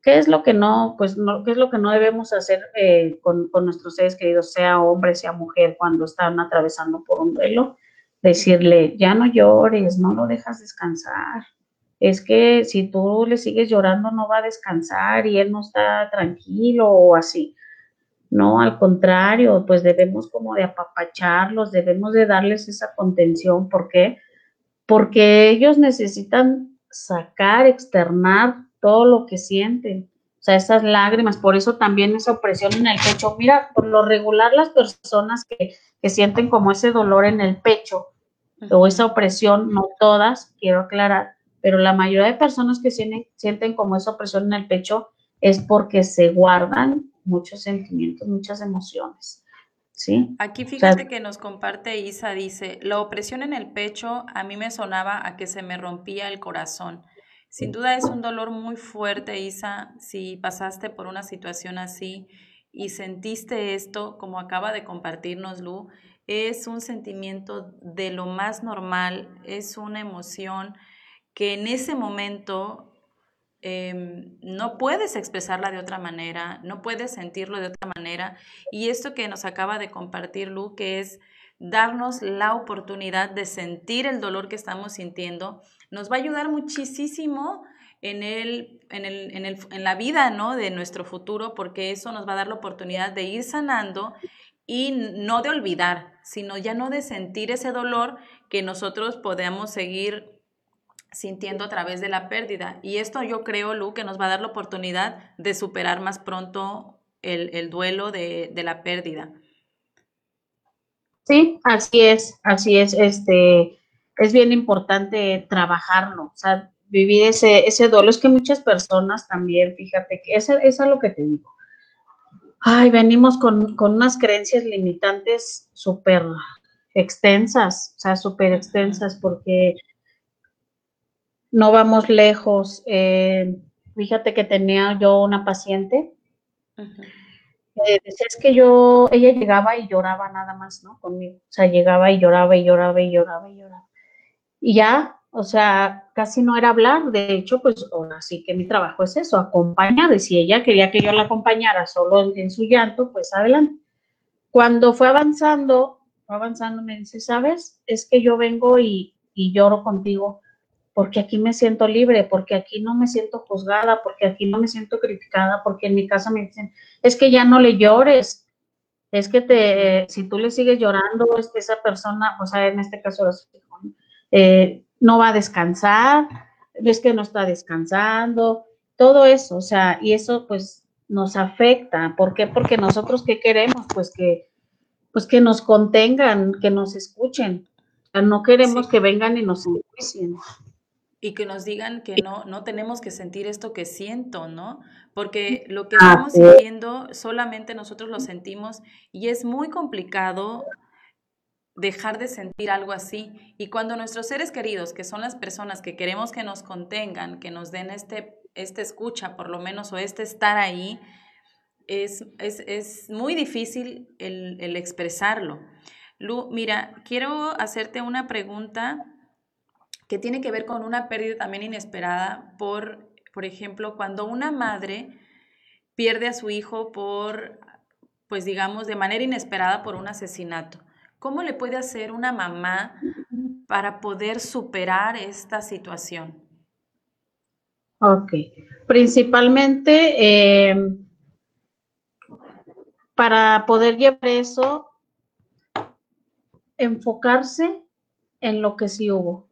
Speaker 3: ¿Qué es lo que no, pues, no, qué es lo que no debemos hacer eh, con, con, nuestros seres queridos, sea hombre, sea mujer, cuando están atravesando por un duelo? Decirle, ya no llores, no lo dejas descansar. Es que si tú le sigues llorando, no va a descansar y él no está tranquilo o así. No, al contrario, pues debemos como de apapacharlos, debemos de darles esa contención. ¿Por qué? Porque ellos necesitan sacar, externar todo lo que sienten. O sea, esas lágrimas, por eso también esa opresión en el pecho. Mira, por lo regular las personas que, que sienten como ese dolor en el pecho o esa opresión, no todas, quiero aclarar, pero la mayoría de personas que sienten, sienten como esa opresión en el pecho es porque se guardan muchos sentimientos, muchas emociones. ¿Sí?
Speaker 2: Aquí fíjate que nos comparte Isa, dice, la opresión en el pecho a mí me sonaba a que se me rompía el corazón. Sin duda es un dolor muy fuerte, Isa, si pasaste por una situación así y sentiste esto, como acaba de compartirnos Lu, es un sentimiento de lo más normal, es una emoción que en ese momento Em, no puedes expresarla de otra manera, no puedes sentirlo de otra manera. Y esto que nos acaba de compartir Lu, que es darnos la oportunidad de sentir el dolor que estamos sintiendo, nos va a ayudar muchísimo en, el, en, el, en, el, en la vida ¿no? de nuestro futuro, porque eso nos va a dar la oportunidad de ir sanando y no de olvidar, sino ya no de sentir ese dolor que nosotros podamos seguir sintiendo a través de la pérdida. Y esto yo creo, Lu, que nos va a dar la oportunidad de superar más pronto el, duelo de, la pérdida.
Speaker 3: Sí, así es, así es. Este, es bien importante trabajarlo, o sea, vivir ese, ese duelo. Es que muchas personas también, fíjate, que eso, es lo que te digo. Ay, venimos con, con unas creencias limitantes súper extensas, o sea, súper extensas, porque no vamos lejos. Eh, fíjate que tenía yo una paciente. Eh, es que yo, ella llegaba y lloraba nada más, ¿no? Conmigo. O sea, llegaba y lloraba y lloraba y lloraba y lloraba. Y ya, o sea, casi no era hablar. De hecho, pues ahora sí que mi trabajo es eso, acompañar. Y si ella quería que yo la acompañara solo en, su llanto, pues adelante. Cuando fue avanzando, fue avanzando, me dice, ¿sabes? Es que yo vengo y, y lloro contigo porque aquí me siento libre, porque aquí no me siento juzgada, porque aquí no me siento criticada, porque en mi casa me dicen, es que ya no le llores, es que te, si tú le sigues llorando, es que esa persona, o sea, en este caso, eh, no va a descansar, es que no está descansando, todo eso, o sea, y eso pues nos afecta, ¿por qué? Porque nosotros qué queremos, pues que, pues que nos contengan, que nos escuchen, no queremos que vengan y nos enjuicien
Speaker 2: y que nos digan que no, no tenemos que sentir esto que siento, ¿no? Porque lo que estamos sintiendo solamente nosotros lo sentimos y es muy complicado dejar de sentir algo así. Y cuando nuestros seres queridos, que son las personas que queremos que nos contengan, que nos den este, este escucha por lo menos o este estar ahí, es, es, es muy difícil el, el expresarlo. Lu, mira, quiero hacerte una pregunta que tiene que ver con una pérdida también inesperada por, por ejemplo, cuando una madre pierde a su hijo por, pues digamos, de manera inesperada por un asesinato. ¿Cómo le puede hacer una mamá para poder superar esta situación?
Speaker 3: Ok, principalmente em, para poder llevar eso, enfocarse en lo que sí hubo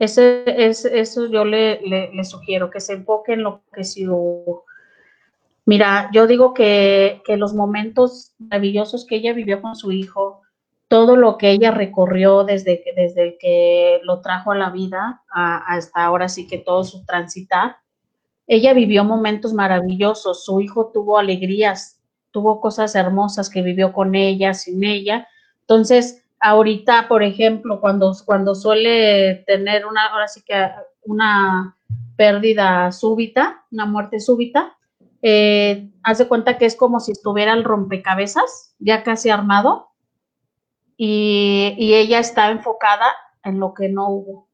Speaker 3: Ese, es, eso yo le, sugiero, que se enfoque en lo que sí hubo. Mira, yo digo que, que los momentos maravillosos que ella vivió con su hijo, todo lo que ella recorrió desde desde que lo trajo a la vida hasta ahora sí que todo su transitar, ella vivió momentos maravillosos, su hijo tuvo alegrías, tuvo cosas hermosas que vivió con ella, sin ella. Entonces, ahorita, por ejemplo, cuando, cuando suele tener una, ahora sí que una pérdida súbita, una muerte súbita, eh, hace cuenta que es como si estuviera el rompecabezas ya casi armado y, ella está enfocada en lo que no hubo.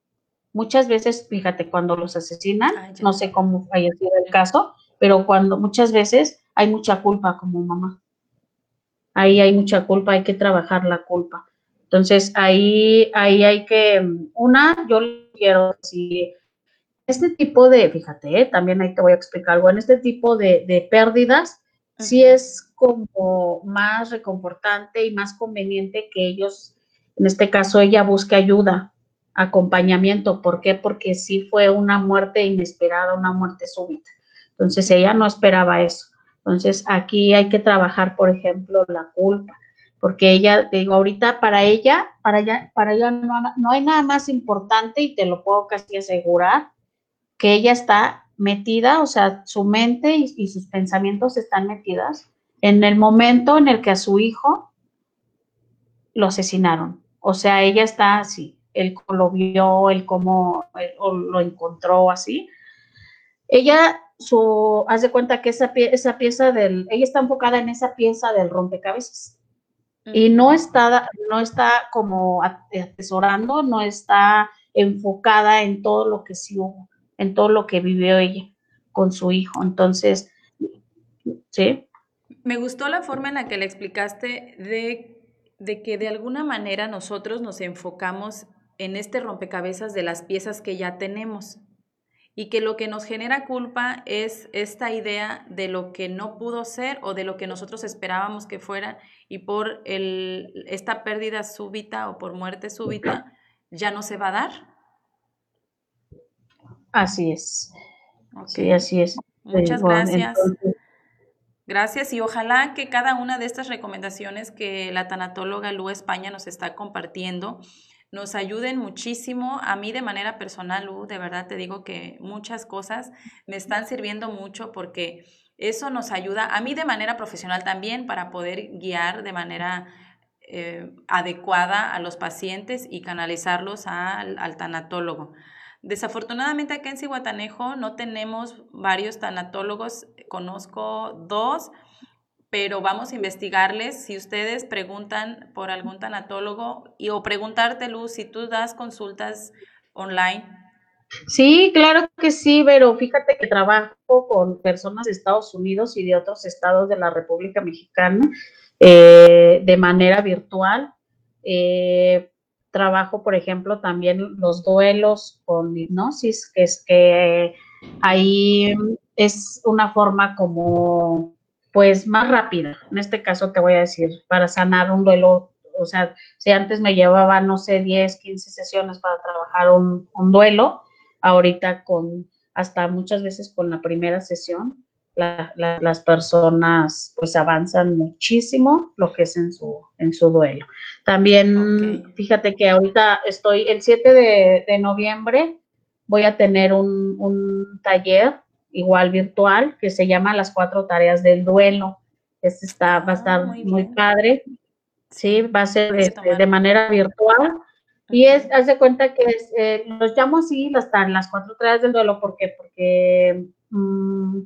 Speaker 3: Muchas veces, fíjate, cuando los asesinan, no sé cómo haya sido el caso, pero cuando muchas veces hay mucha culpa como mamá. Ahí hay mucha culpa, hay que trabajar la culpa. Entonces, ahí, ahí hay que, una, yo quiero decir, este tipo de, fíjate, eh, también ahí te voy a explicar algo, en este tipo de, de pérdidas, sí es como más reconfortante y más conveniente que ellos, en este caso ella busque ayuda, acompañamiento. ¿Por qué? Porque sí fue una muerte inesperada, una muerte súbita. Entonces ella no esperaba eso. Entonces aquí hay que trabajar, por ejemplo, la culpa, porque ella, digo, ahorita para ella, para ella, para ella no, no hay nada más importante y te lo puedo casi asegurar, que ella está metida, o sea, su mente y, sus pensamientos están metidas en el momento en el que a su hijo lo asesinaron. O sea, ella está así, él lo vio, él cómo lo encontró así. Ella, su, hace cuenta que esa, esa pieza del, ella está enfocada en esa pieza del rompecabezas. Y no está, no está como atesorando, no está enfocada en todo lo que sí hubo en todo lo que vivió ella con su hijo. Entonces, ¿sí?
Speaker 2: Me gustó la forma en la que le explicaste de, de que de alguna manera nosotros nos enfocamos en este rompecabezas de las piezas que ya tenemos y que lo que nos genera culpa es esta idea de lo que no pudo ser o de lo que nosotros esperábamos que fuera y por el, esta pérdida súbita o por muerte súbita ya no se va a dar.
Speaker 3: Así es. Sí, así es.
Speaker 2: Muchas gracias. Gracias y ojalá que cada una de estas recomendaciones que la tanatóloga Lu España nos está compartiendo nos ayuden muchísimo. A mí de manera personal, Lu, de verdad te digo que muchas cosas me están sirviendo mucho porque eso nos ayuda, a mí de manera profesional también, para poder guiar de manera eh, adecuada a los pacientes y canalizarlos al, tanatólogo. Desafortunadamente acá en Cihuatanejo no tenemos varios tanatólogos, conozco dos, pero vamos a investigarles. Si ustedes preguntan por algún tanatólogo y o preguntarte, Luz, si tú das consultas online.
Speaker 3: Sí, claro que sí, pero fíjate que trabajo con personas de Estados Unidos y de otros estados de la República Mexicana eh, de manera virtual. Eh, trabajo, por ejemplo, también los duelos con hipnosis, que es que ahí es una forma como, pues, más rápida. En este caso te voy a decir, para sanar un duelo, o sea, si antes me llevaba, no sé, 10, 15 sesiones para trabajar un, un duelo, ahorita con hasta muchas veces con la primera sesión, las personas pues avanzan muchísimo lo que es en su, en su duelo. También fíjate que ahorita estoy, el 7 de, noviembre voy a tener un, taller igual virtual que se llama Las cuatro tareas del duelo. Este está, va a estar ah, muy, padre. Sí, va a ser este, de manera virtual. Y es, haz de cuenta que eh, los llamo así las, las cuatro tareas del duelo. ¿Por qué? Porque mm,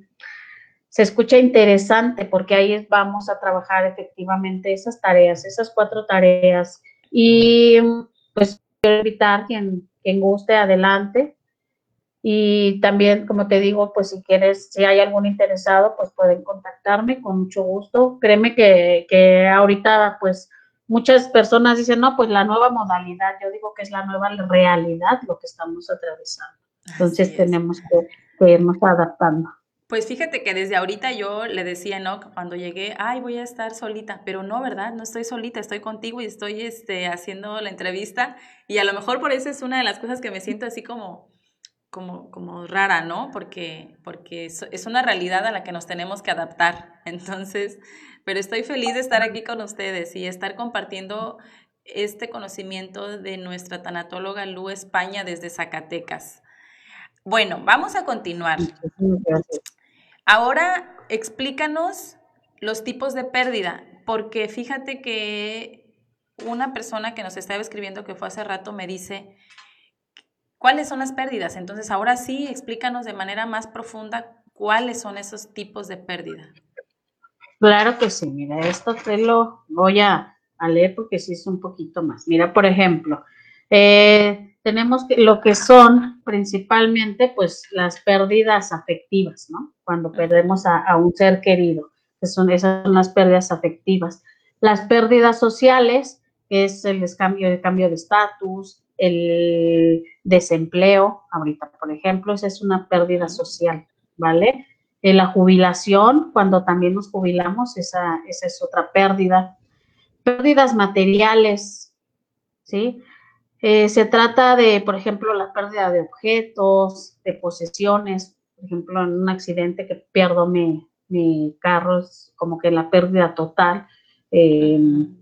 Speaker 3: se escucha interesante porque ahí vamos a trabajar efectivamente esas tareas, esas cuatro tareas. Y pues quiero invitar quien, quien guste adelante. Y también, como te digo, pues si quieres, si hay algún interesado, pues pueden contactarme con mucho gusto. Créeme que, que ahorita, pues muchas personas dicen, no, pues la nueva modalidad, yo digo que es la nueva realidad lo que estamos atravesando. Entonces tenemos que, que irnos adaptando.
Speaker 2: Pues fíjate que desde ahorita yo le decía, ¿no? Cuando llegué, ay, voy a estar solita, pero no, ¿verdad? No estoy solita, estoy contigo y estoy este, haciendo la entrevista y a lo mejor por eso es una de las cosas que me siento así como, como, como rara, ¿no? Porque, porque es una realidad a la que nos tenemos que adaptar. [LAUGHS] Entonces, pero estoy feliz de estar aquí con ustedes y estar compartiendo este conocimiento de nuestra tanatóloga Lu España desde Zacatecas. Bueno, vamos a continuar. Ahora explícanos los tipos de pérdida, porque fíjate que una persona que nos estaba escribiendo que fue hace rato me dice, ¿cuáles son las pérdidas? Entonces, ahora sí, explícanos de manera más profunda cuáles son esos tipos de pérdida.
Speaker 3: Claro que sí, mira, esto te lo voy a, leer porque sí es un poquito más. Mira, por ejemplo, eh, tenemos que, lo que son principalmente pues las pérdidas afectivas, ¿no? Cuando perdemos a, un ser querido, que son, esas son las pérdidas afectivas. Las pérdidas sociales, que es el cambio, el cambio de estatus, el desempleo, ahorita por ejemplo, esa es una pérdida social, ¿vale? En la jubilación, cuando también nos jubilamos, esa, esa es otra pérdida. Pérdidas materiales, ¿sí? Eh, se trata de, por ejemplo, la pérdida de objetos, de posesiones. Por ejemplo, en un accidente que pierdo mi, carro, es como que la pérdida total. Em,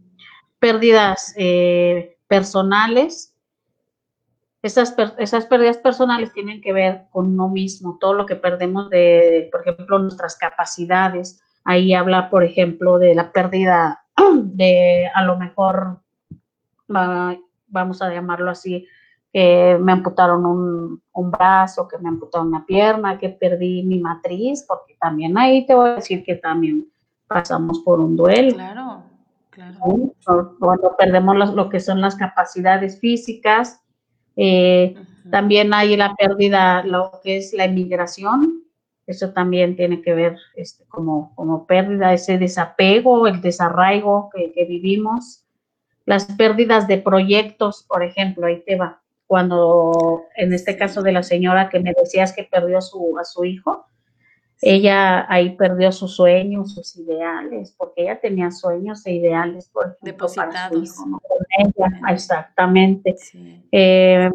Speaker 3: pérdidas eh, personales. Esas, esas pérdidas personales tienen que ver con uno mismo, todo lo que perdemos de, por ejemplo, nuestras capacidades. Ahí habla, por ejemplo, de la pérdida [CLEARS THROAT] de a lo mejor vamos a llamarlo así, que me amputaron un, brazo, que me amputaron una pierna, que perdí mi matriz, porque también ahí te voy a decir que también pasamos por un duelo.
Speaker 2: Claro, claro.
Speaker 3: Cuando perdemos lo que son las capacidades físicas, eh, también hay la pérdida, lo que es la emigración, eso también tiene que ver este, como, como pérdida, ese desapego, el desarraigo que, que vivimos. Las pérdidas de proyectos, por ejemplo, ahí te va. Cuando, en este caso de la señora que me decías que perdió a su, a su hijo, ella ahí perdió sus sueños, sus ideales, porque ella tenía sueños e ideales, por ejemplo,
Speaker 2: depositados.
Speaker 3: exactamente. Eh,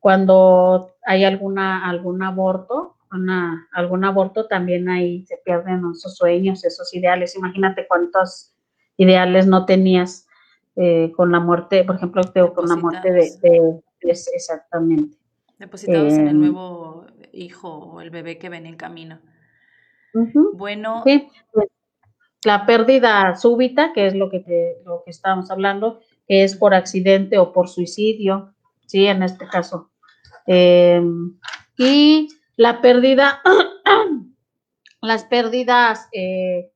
Speaker 3: cuando hay alguna, algún aborto, una, algún aborto también ahí se pierden esos sueños, esos ideales. Imagínate cuántos ideales no tenías eh, con la muerte, por ejemplo, con la muerte de, exactamente.
Speaker 2: Depositados en el em, nuevo hijo o el bebé que ven en camino. Bueno.
Speaker 3: Pues, la pérdida súbita, que es lo que, te, lo que estábamos hablando, que es por accidente o por suicidio, sí, en este caso. Em, y la pérdida, [CLEARS THROAT] las pérdidas eh,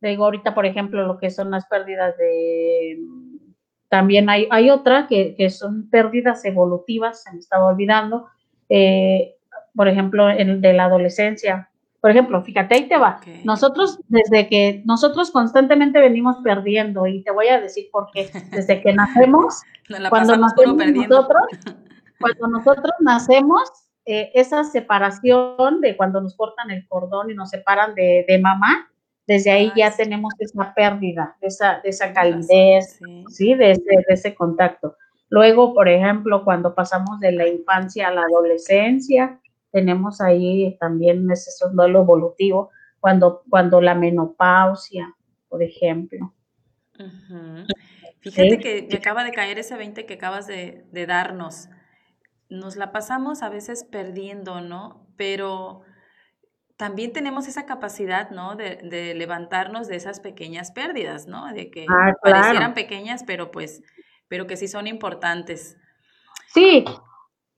Speaker 3: Digo, ahorita, por ejemplo, lo que son las pérdidas de... También hay, hay otra que, son pérdidas evolutivas, se me estaba olvidando. Eh, por ejemplo, en, de la adolescencia. Por ejemplo, fíjate, ahí te va. Nosotros, desde que nosotros constantemente venimos perdiendo, y te voy a decir por qué. [LAUGHS] Desde que nacemos, cuando nacemos nosotros, [LAUGHS] cuando nosotros nacemos, eh, esa separación de cuando nos cortan el cordón y nos separan de, de mamá, desde ahí ya tenemos esa pérdida, de esa, de esa calidez, sí, De, ese, de ese contacto. Luego, por ejemplo, cuando pasamos de la infancia a la adolescencia, tenemos ahí también ese duelo evolutivo, cuando, cuando la menopausia, por ejemplo.
Speaker 2: Fíjate que me acaba de caer ese 20 que acabas de, de darnos. Nos la pasamos a veces perdiendo, ¿no? Pero también tenemos esa capacidad, ¿no? De, levantarnos de esas pequeñas pérdidas, ¿no? De que ah, parecieran pequeñas, pero pues, pero que sí son importantes.
Speaker 3: Sí,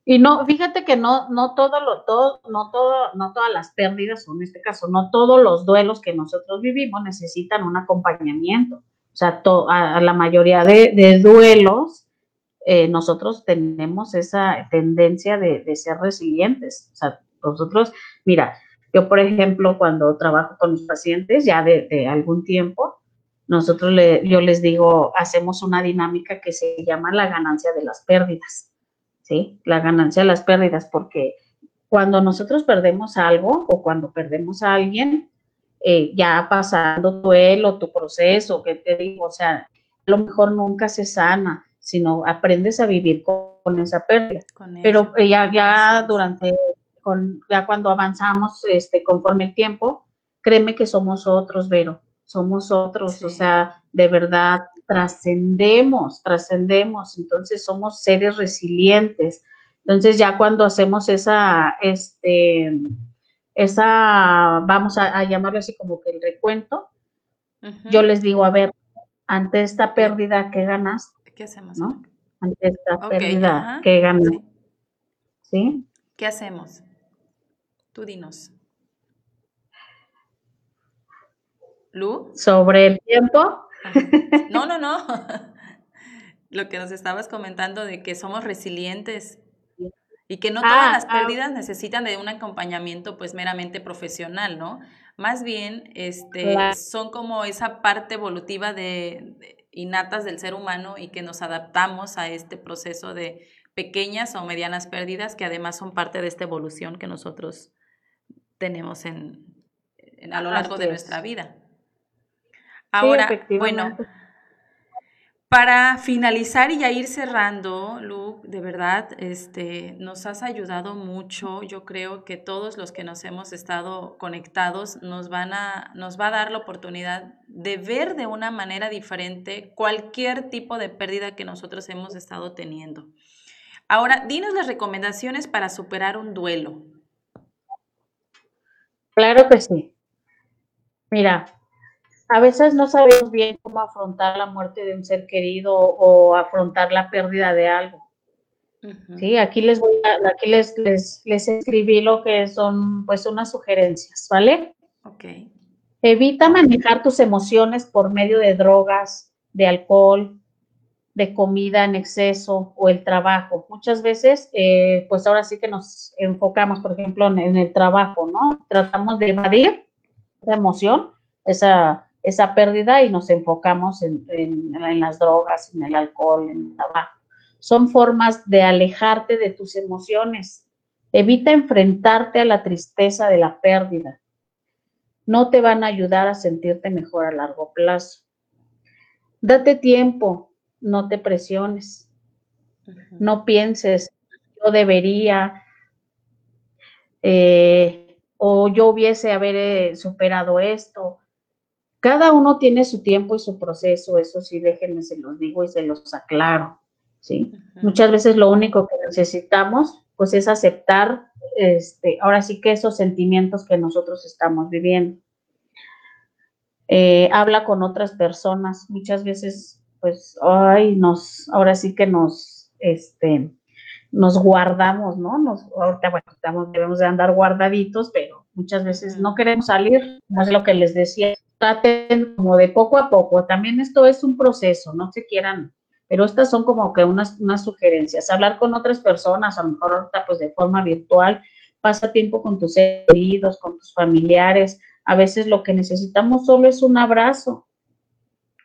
Speaker 3: y no, fíjate que no, no todo lo, todo, no todo, no todas las pérdidas, o en este caso, no todos los duelos que nosotros vivimos necesitan un acompañamiento. O sea, a, la mayoría de, duelos, eh, nosotros tenemos esa tendencia de, de ser resilientes. O sea, nosotros, mira, yo, por ejemplo, cuando trabajo con los pacientes ya de, algún tiempo, nosotros le, yo les digo, hacemos una dinámica que se llama la ganancia de las pérdidas, ¿sí? La ganancia de las pérdidas, porque cuando nosotros perdemos algo o cuando perdemos a alguien, eh, ya pasando tu duelo, tu proceso, que te digo, o sea, a lo mejor nunca se sana, sino aprendes a vivir con, esa pérdida. Pero eh, ya, ya durante, con, ya cuando avanzamos este, conforme el tiempo, créeme que somos otros, Vero, somos otros, o sea, de verdad trascendemos, trascendemos, entonces somos seres resilientes, entonces ya cuando hacemos esa, este, esa, vamos a, llamarlo así como que el recuento, yo les digo, a ver, ante esta pérdida que ganas,
Speaker 2: ¿qué hacemos?
Speaker 3: ¿no? Ante esta pérdida que ganas, sí.
Speaker 2: ¿Qué hacemos? Tú dinos. Lu.
Speaker 3: Sobre el tiempo.
Speaker 2: No, no, no. [LAUGHS] Lo que nos estabas comentando de que somos resilientes y que no todas ah, las ah, pérdidas necesitan de un acompañamiento pues meramente profesional, ¿no? Más bien, este, son como esa parte evolutiva de, innatas del ser humano y que nos adaptamos a este proceso de pequeñas o medianas pérdidas que además son parte de esta evolución que nosotros tenemos en, a lo largo de nuestra vida. Ahora, bueno, para finalizar y ya ir cerrando, Luke, de verdad, este, nos has ayudado mucho. Yo creo que todos los que nos hemos estado conectados nos van a, nos va a dar la oportunidad de ver de una manera diferente cualquier tipo de pérdida que nosotros hemos estado teniendo. Ahora, dinos las recomendaciones para superar un duelo.
Speaker 3: Claro que sí. Mira, a veces no sabemos bien cómo afrontar la muerte de un ser querido o afrontar la pérdida de algo. Sí, aquí les voy a, aquí les, les, les, escribí lo que son pues unas sugerencias, ¿vale?
Speaker 2: Ok.
Speaker 3: Evita manejar tus emociones por medio de drogas, de alcohol, de comida en exceso o el trabajo. Muchas veces, eh, pues ahora sí que nos enfocamos, por ejemplo, en, en el trabajo, ¿no? Tratamos de evadir esa emoción, esa esa pérdida y nos enfocamos en, las drogas, en el alcohol, en el tabaco. Son formas de alejarte de tus emociones. Evita enfrentarte a la tristeza de la pérdida. No te van a ayudar a sentirte mejor a largo plazo. Date tiempo, no te presiones. No pienses, yo debería, eh, o yo hubiese haber eh, superado esto, cada uno tiene su tiempo y su proceso, eso sí, déjenme, se los digo y se los aclaro, ¿sí? Muchas veces lo único que necesitamos, pues, es aceptar, este, ahora sí que esos sentimientos que nosotros estamos viviendo. Eh, habla con otras personas, muchas veces, pues, ay, nos, ahora sí que nos, este, nos guardamos, ¿no? Nos, ahorita, bueno, estamos, debemos de andar guardaditos, pero muchas veces no queremos salir, no es lo que les decía, traten como de poco a poco. También esto es un proceso, no se quieran, pero estas son como que unas, unas sugerencias. Hablar con otras personas, a lo mejor ahorita pues de forma virtual, pasa tiempo con tus queridos, con tus familiares. A veces lo que necesitamos solo es un abrazo.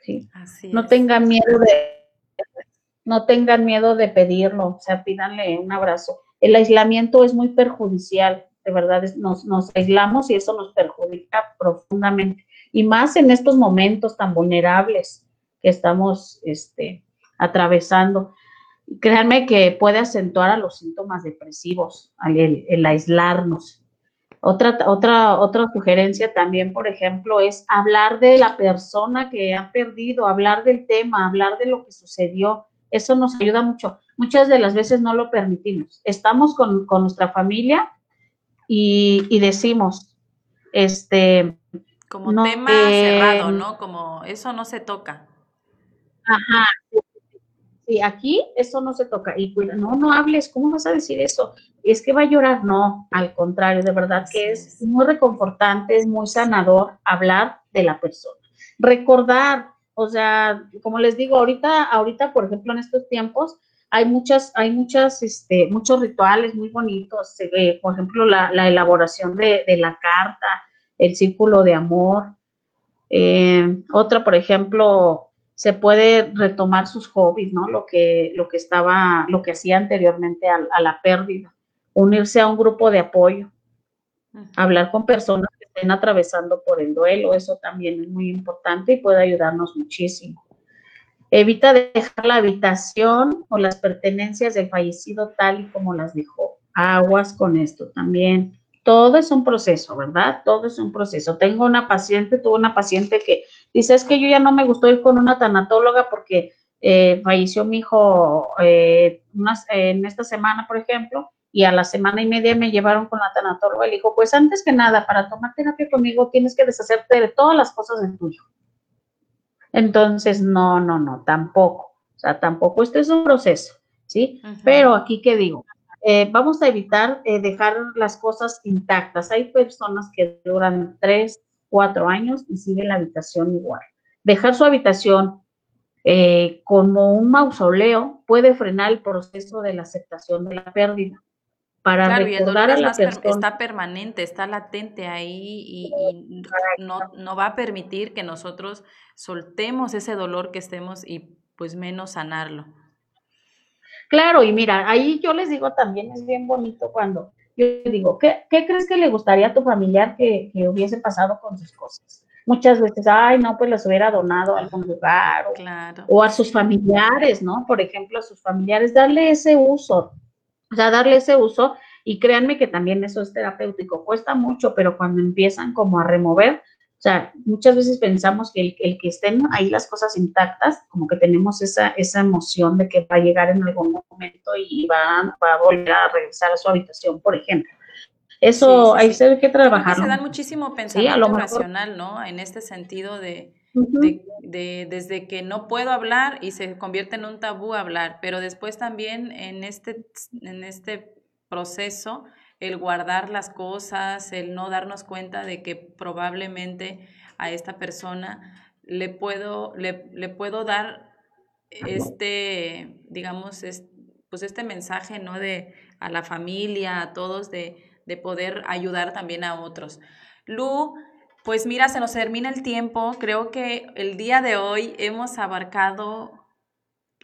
Speaker 3: ¿sí? no tengan miedo de no tengan miedo de pedirlo, o sea, pídanle un abrazo. El aislamiento es muy perjudicial, de verdad, nos, nos aislamos y eso nos perjudica profundamente y más en estos momentos tan vulnerables que estamos este, atravesando. Créanme que puede acentuar a los síntomas depresivos el, aislarnos. Otra, otra, otra sugerencia también, por ejemplo, es hablar de la persona que ha perdido, hablar del tema, hablar de lo que sucedió. Eso nos ayuda mucho. Muchas de las veces no lo permitimos. Estamos con, con nuestra familia y, y decimos, este,
Speaker 2: como tema cerrado, ¿no? Como eso no se toca.
Speaker 3: Ajá. Sí, aquí eso no se toca. Y pues, no, no hables, ¿cómo vas a decir eso? Es que va a llorar, no, al contrario, de verdad que es muy reconfortante, es muy sanador hablar de la persona. Recordar, o sea, como les digo, ahorita, ahorita, por ejemplo, en estos tiempos, hay muchas, hay muchas, este, muchos rituales muy bonitos, se ve, por ejemplo, la, la elaboración de, de la carta, el círculo de amor. Eh, otra, por ejemplo, se puede retomar sus hobbies, ¿no? Lo que, lo que estaba, lo que hacía anteriormente a, la pérdida. unirse a un grupo de apoyo, hablar con personas que estén atravesando por el duelo, eso también es muy importante y puede ayudarnos muchísimo. Evita dejar la habitación o las pertenencias del fallecido tal y como las dejó. Aguas con esto también. Todo es un proceso, ¿verdad? Todo es un proceso. Tengo una paciente, tuve una paciente que dice, es que yo ya no me gustó ir con una tanatóloga porque eh, falleció mi hijo eh, en esta semana, por ejemplo, y a la semana y media me llevaron con la tanatóloga y le dijo, pues antes que nada, para tomar terapia conmigo tienes que deshacerte de todas las cosas de tu hijo. Entonces, no, no, no, tampoco. O sea, tampoco, este es un proceso, ¿sí? Pero aquí, ¿qué digo? Eh, vamos a evitar dejar las cosas intactas. Hay personas que duran tres, cuatro años y siguen la habitación igual. Dejar su habitación eh, como un mausoleo puede frenar el proceso de la aceptación de la pérdida.
Speaker 2: Para recordar a la persona. Está permanente, está latente ahí y, no, no, va a permitir que nosotros soltemos ese dolor que estemos y pues menos sanarlo.
Speaker 3: Claro, y mira, ahí yo les digo también es bien bonito cuando yo digo, ¿qué, qué crees que le gustaría a tu familiar que, que hubiese pasado con sus cosas? muchas veces, ay, no, pues las hubiera donado a algún lugar o, a sus familiares, ¿no? Por ejemplo, a sus familiares, darle ese uso, o sea, darle ese uso y créanme que también eso es terapéutico, cuesta mucho, pero cuando empiezan como a remover, o sea, muchas veces pensamos que el, el, que estén ahí las cosas intactas, como que tenemos esa, esa emoción de que va a llegar en algún momento y va, va a volver a regresar a su habitación, por ejemplo. Eso ahí se hay que trabajar.
Speaker 2: Se da muchísimo pensamiento racional, ¿no? En este sentido de, de, desde que no puedo hablar y se convierte en un tabú hablar, pero después también en este, en este proceso, el guardar las cosas, el no darnos cuenta de que probablemente a esta persona le puedo, le, le puedo dar este, digamos, pues este mensaje, ¿no? De a la familia, a todos, de de poder ayudar también a otros. Lu, pues mira, se nos termina el tiempo. Creo que el día de hoy hemos abarcado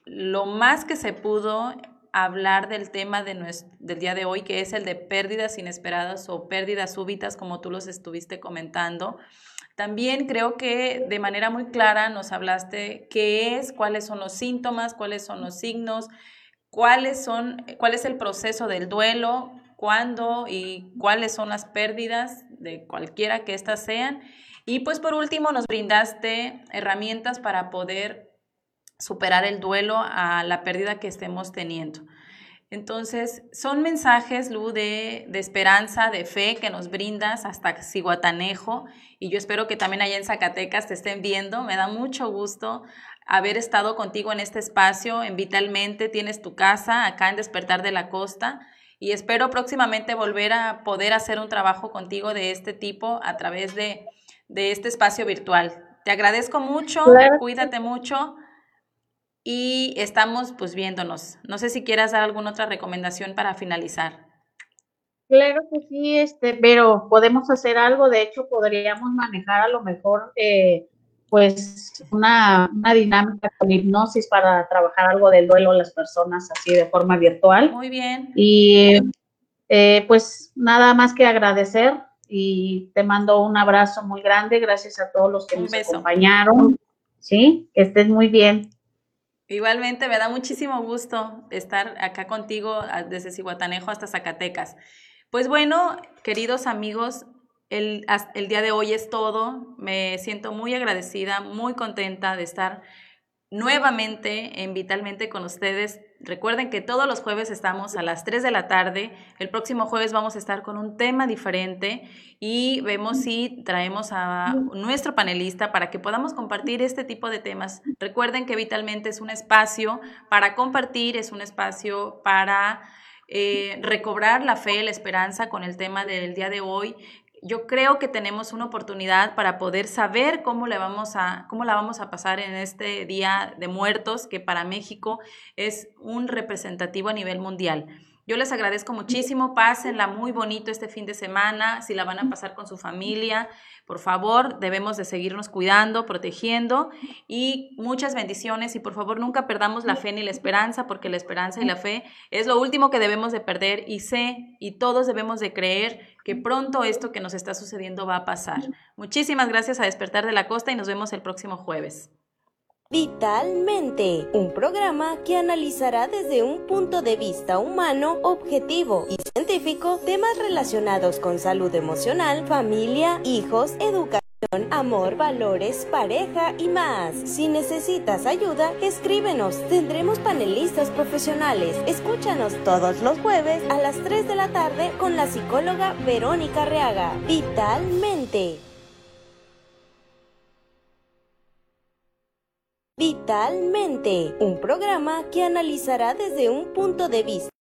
Speaker 2: lo más que se pudo hablar del tema de del día de hoy, que es el de pérdidas inesperadas o pérdidas súbitas, como tú los estuviste comentando. También creo que de manera muy clara nos hablaste qué es, cuáles son los síntomas, cuáles son los signos, cuáles son, cuál es el proceso del duelo, cuándo y cuáles son las pérdidas de cualquiera que éstas sean. Y pues por último nos brindaste herramientas para poder superar el duelo a la pérdida que estemos teniendo. Entonces, son mensajes, Lu, de, de, esperanza, de fe que nos brindas hasta Ciguatanejo y yo espero que también allá en Zacatecas te estén viendo. Me da mucho gusto haber estado contigo en este espacio, en Vitalmente, tienes tu casa acá en Despertar de la Costa y espero próximamente volver a poder hacer un trabajo contigo de este tipo a través de, este espacio virtual. Te agradezco mucho, cuídate mucho y estamos pues viéndonos. No sé si quieras dar alguna otra recomendación para finalizar.
Speaker 3: Claro que sí, este, pero podemos hacer algo, de hecho podríamos manejar a lo mejor eh, pues una, dinámica con hipnosis para trabajar algo del duelo a las personas así de forma virtual.
Speaker 2: Muy bien.
Speaker 3: Y eh, pues nada más que agradecer y te mando un abrazo muy grande. Gracias a todos los que nos acompañaron. Sí, que estés muy bien.
Speaker 2: Igualmente, me da muchísimo gusto estar acá contigo desde Cihuatanejo hasta Zacatecas. Pues bueno, queridos amigos, el, el día de hoy es todo. Me siento muy agradecida, muy contenta de estar nuevamente en Vitalmente con ustedes. Recuerden que todos los jueves estamos a las 3 de la tarde. El próximo jueves vamos a estar con un tema diferente y vemos si traemos a nuestro panelista para que podamos compartir este tipo de temas. Recuerden que Vitalmente es un espacio para compartir, es un espacio para... Eh, recobrar la fe, la esperanza con el tema del día de hoy yo creo que tenemos una oportunidad para poder saber cómo, le vamos a, cómo la vamos a pasar en este Día de Muertos, que para México es un representativo a nivel mundial. Yo les agradezco muchísimo, pásenla muy bonito este fin de semana, si la van a pasar con su familia, por favor, debemos de seguirnos cuidando, protegiendo y muchas bendiciones y por favor nunca perdamos la fe ni la esperanza, porque la esperanza y la fe es lo último que debemos de perder y sé y todos debemos de creer que pronto esto que nos está sucediendo va a pasar. Muchísimas gracias a Despertar de la Costa y nos vemos el próximo jueves.
Speaker 1: Vitalmente, un programa que analizará desde un punto de vista humano, objetivo y científico temas relacionados con salud emocional, familia, hijos, educación amor, valores, pareja y más. Si necesitas ayuda, escríbenos. Tendremos panelistas profesionales. Escúchanos todos los jueves a las 3 de la tarde con la psicóloga Verónica Reaga. Vitalmente. Vitalmente, un programa que analizará desde un punto de vista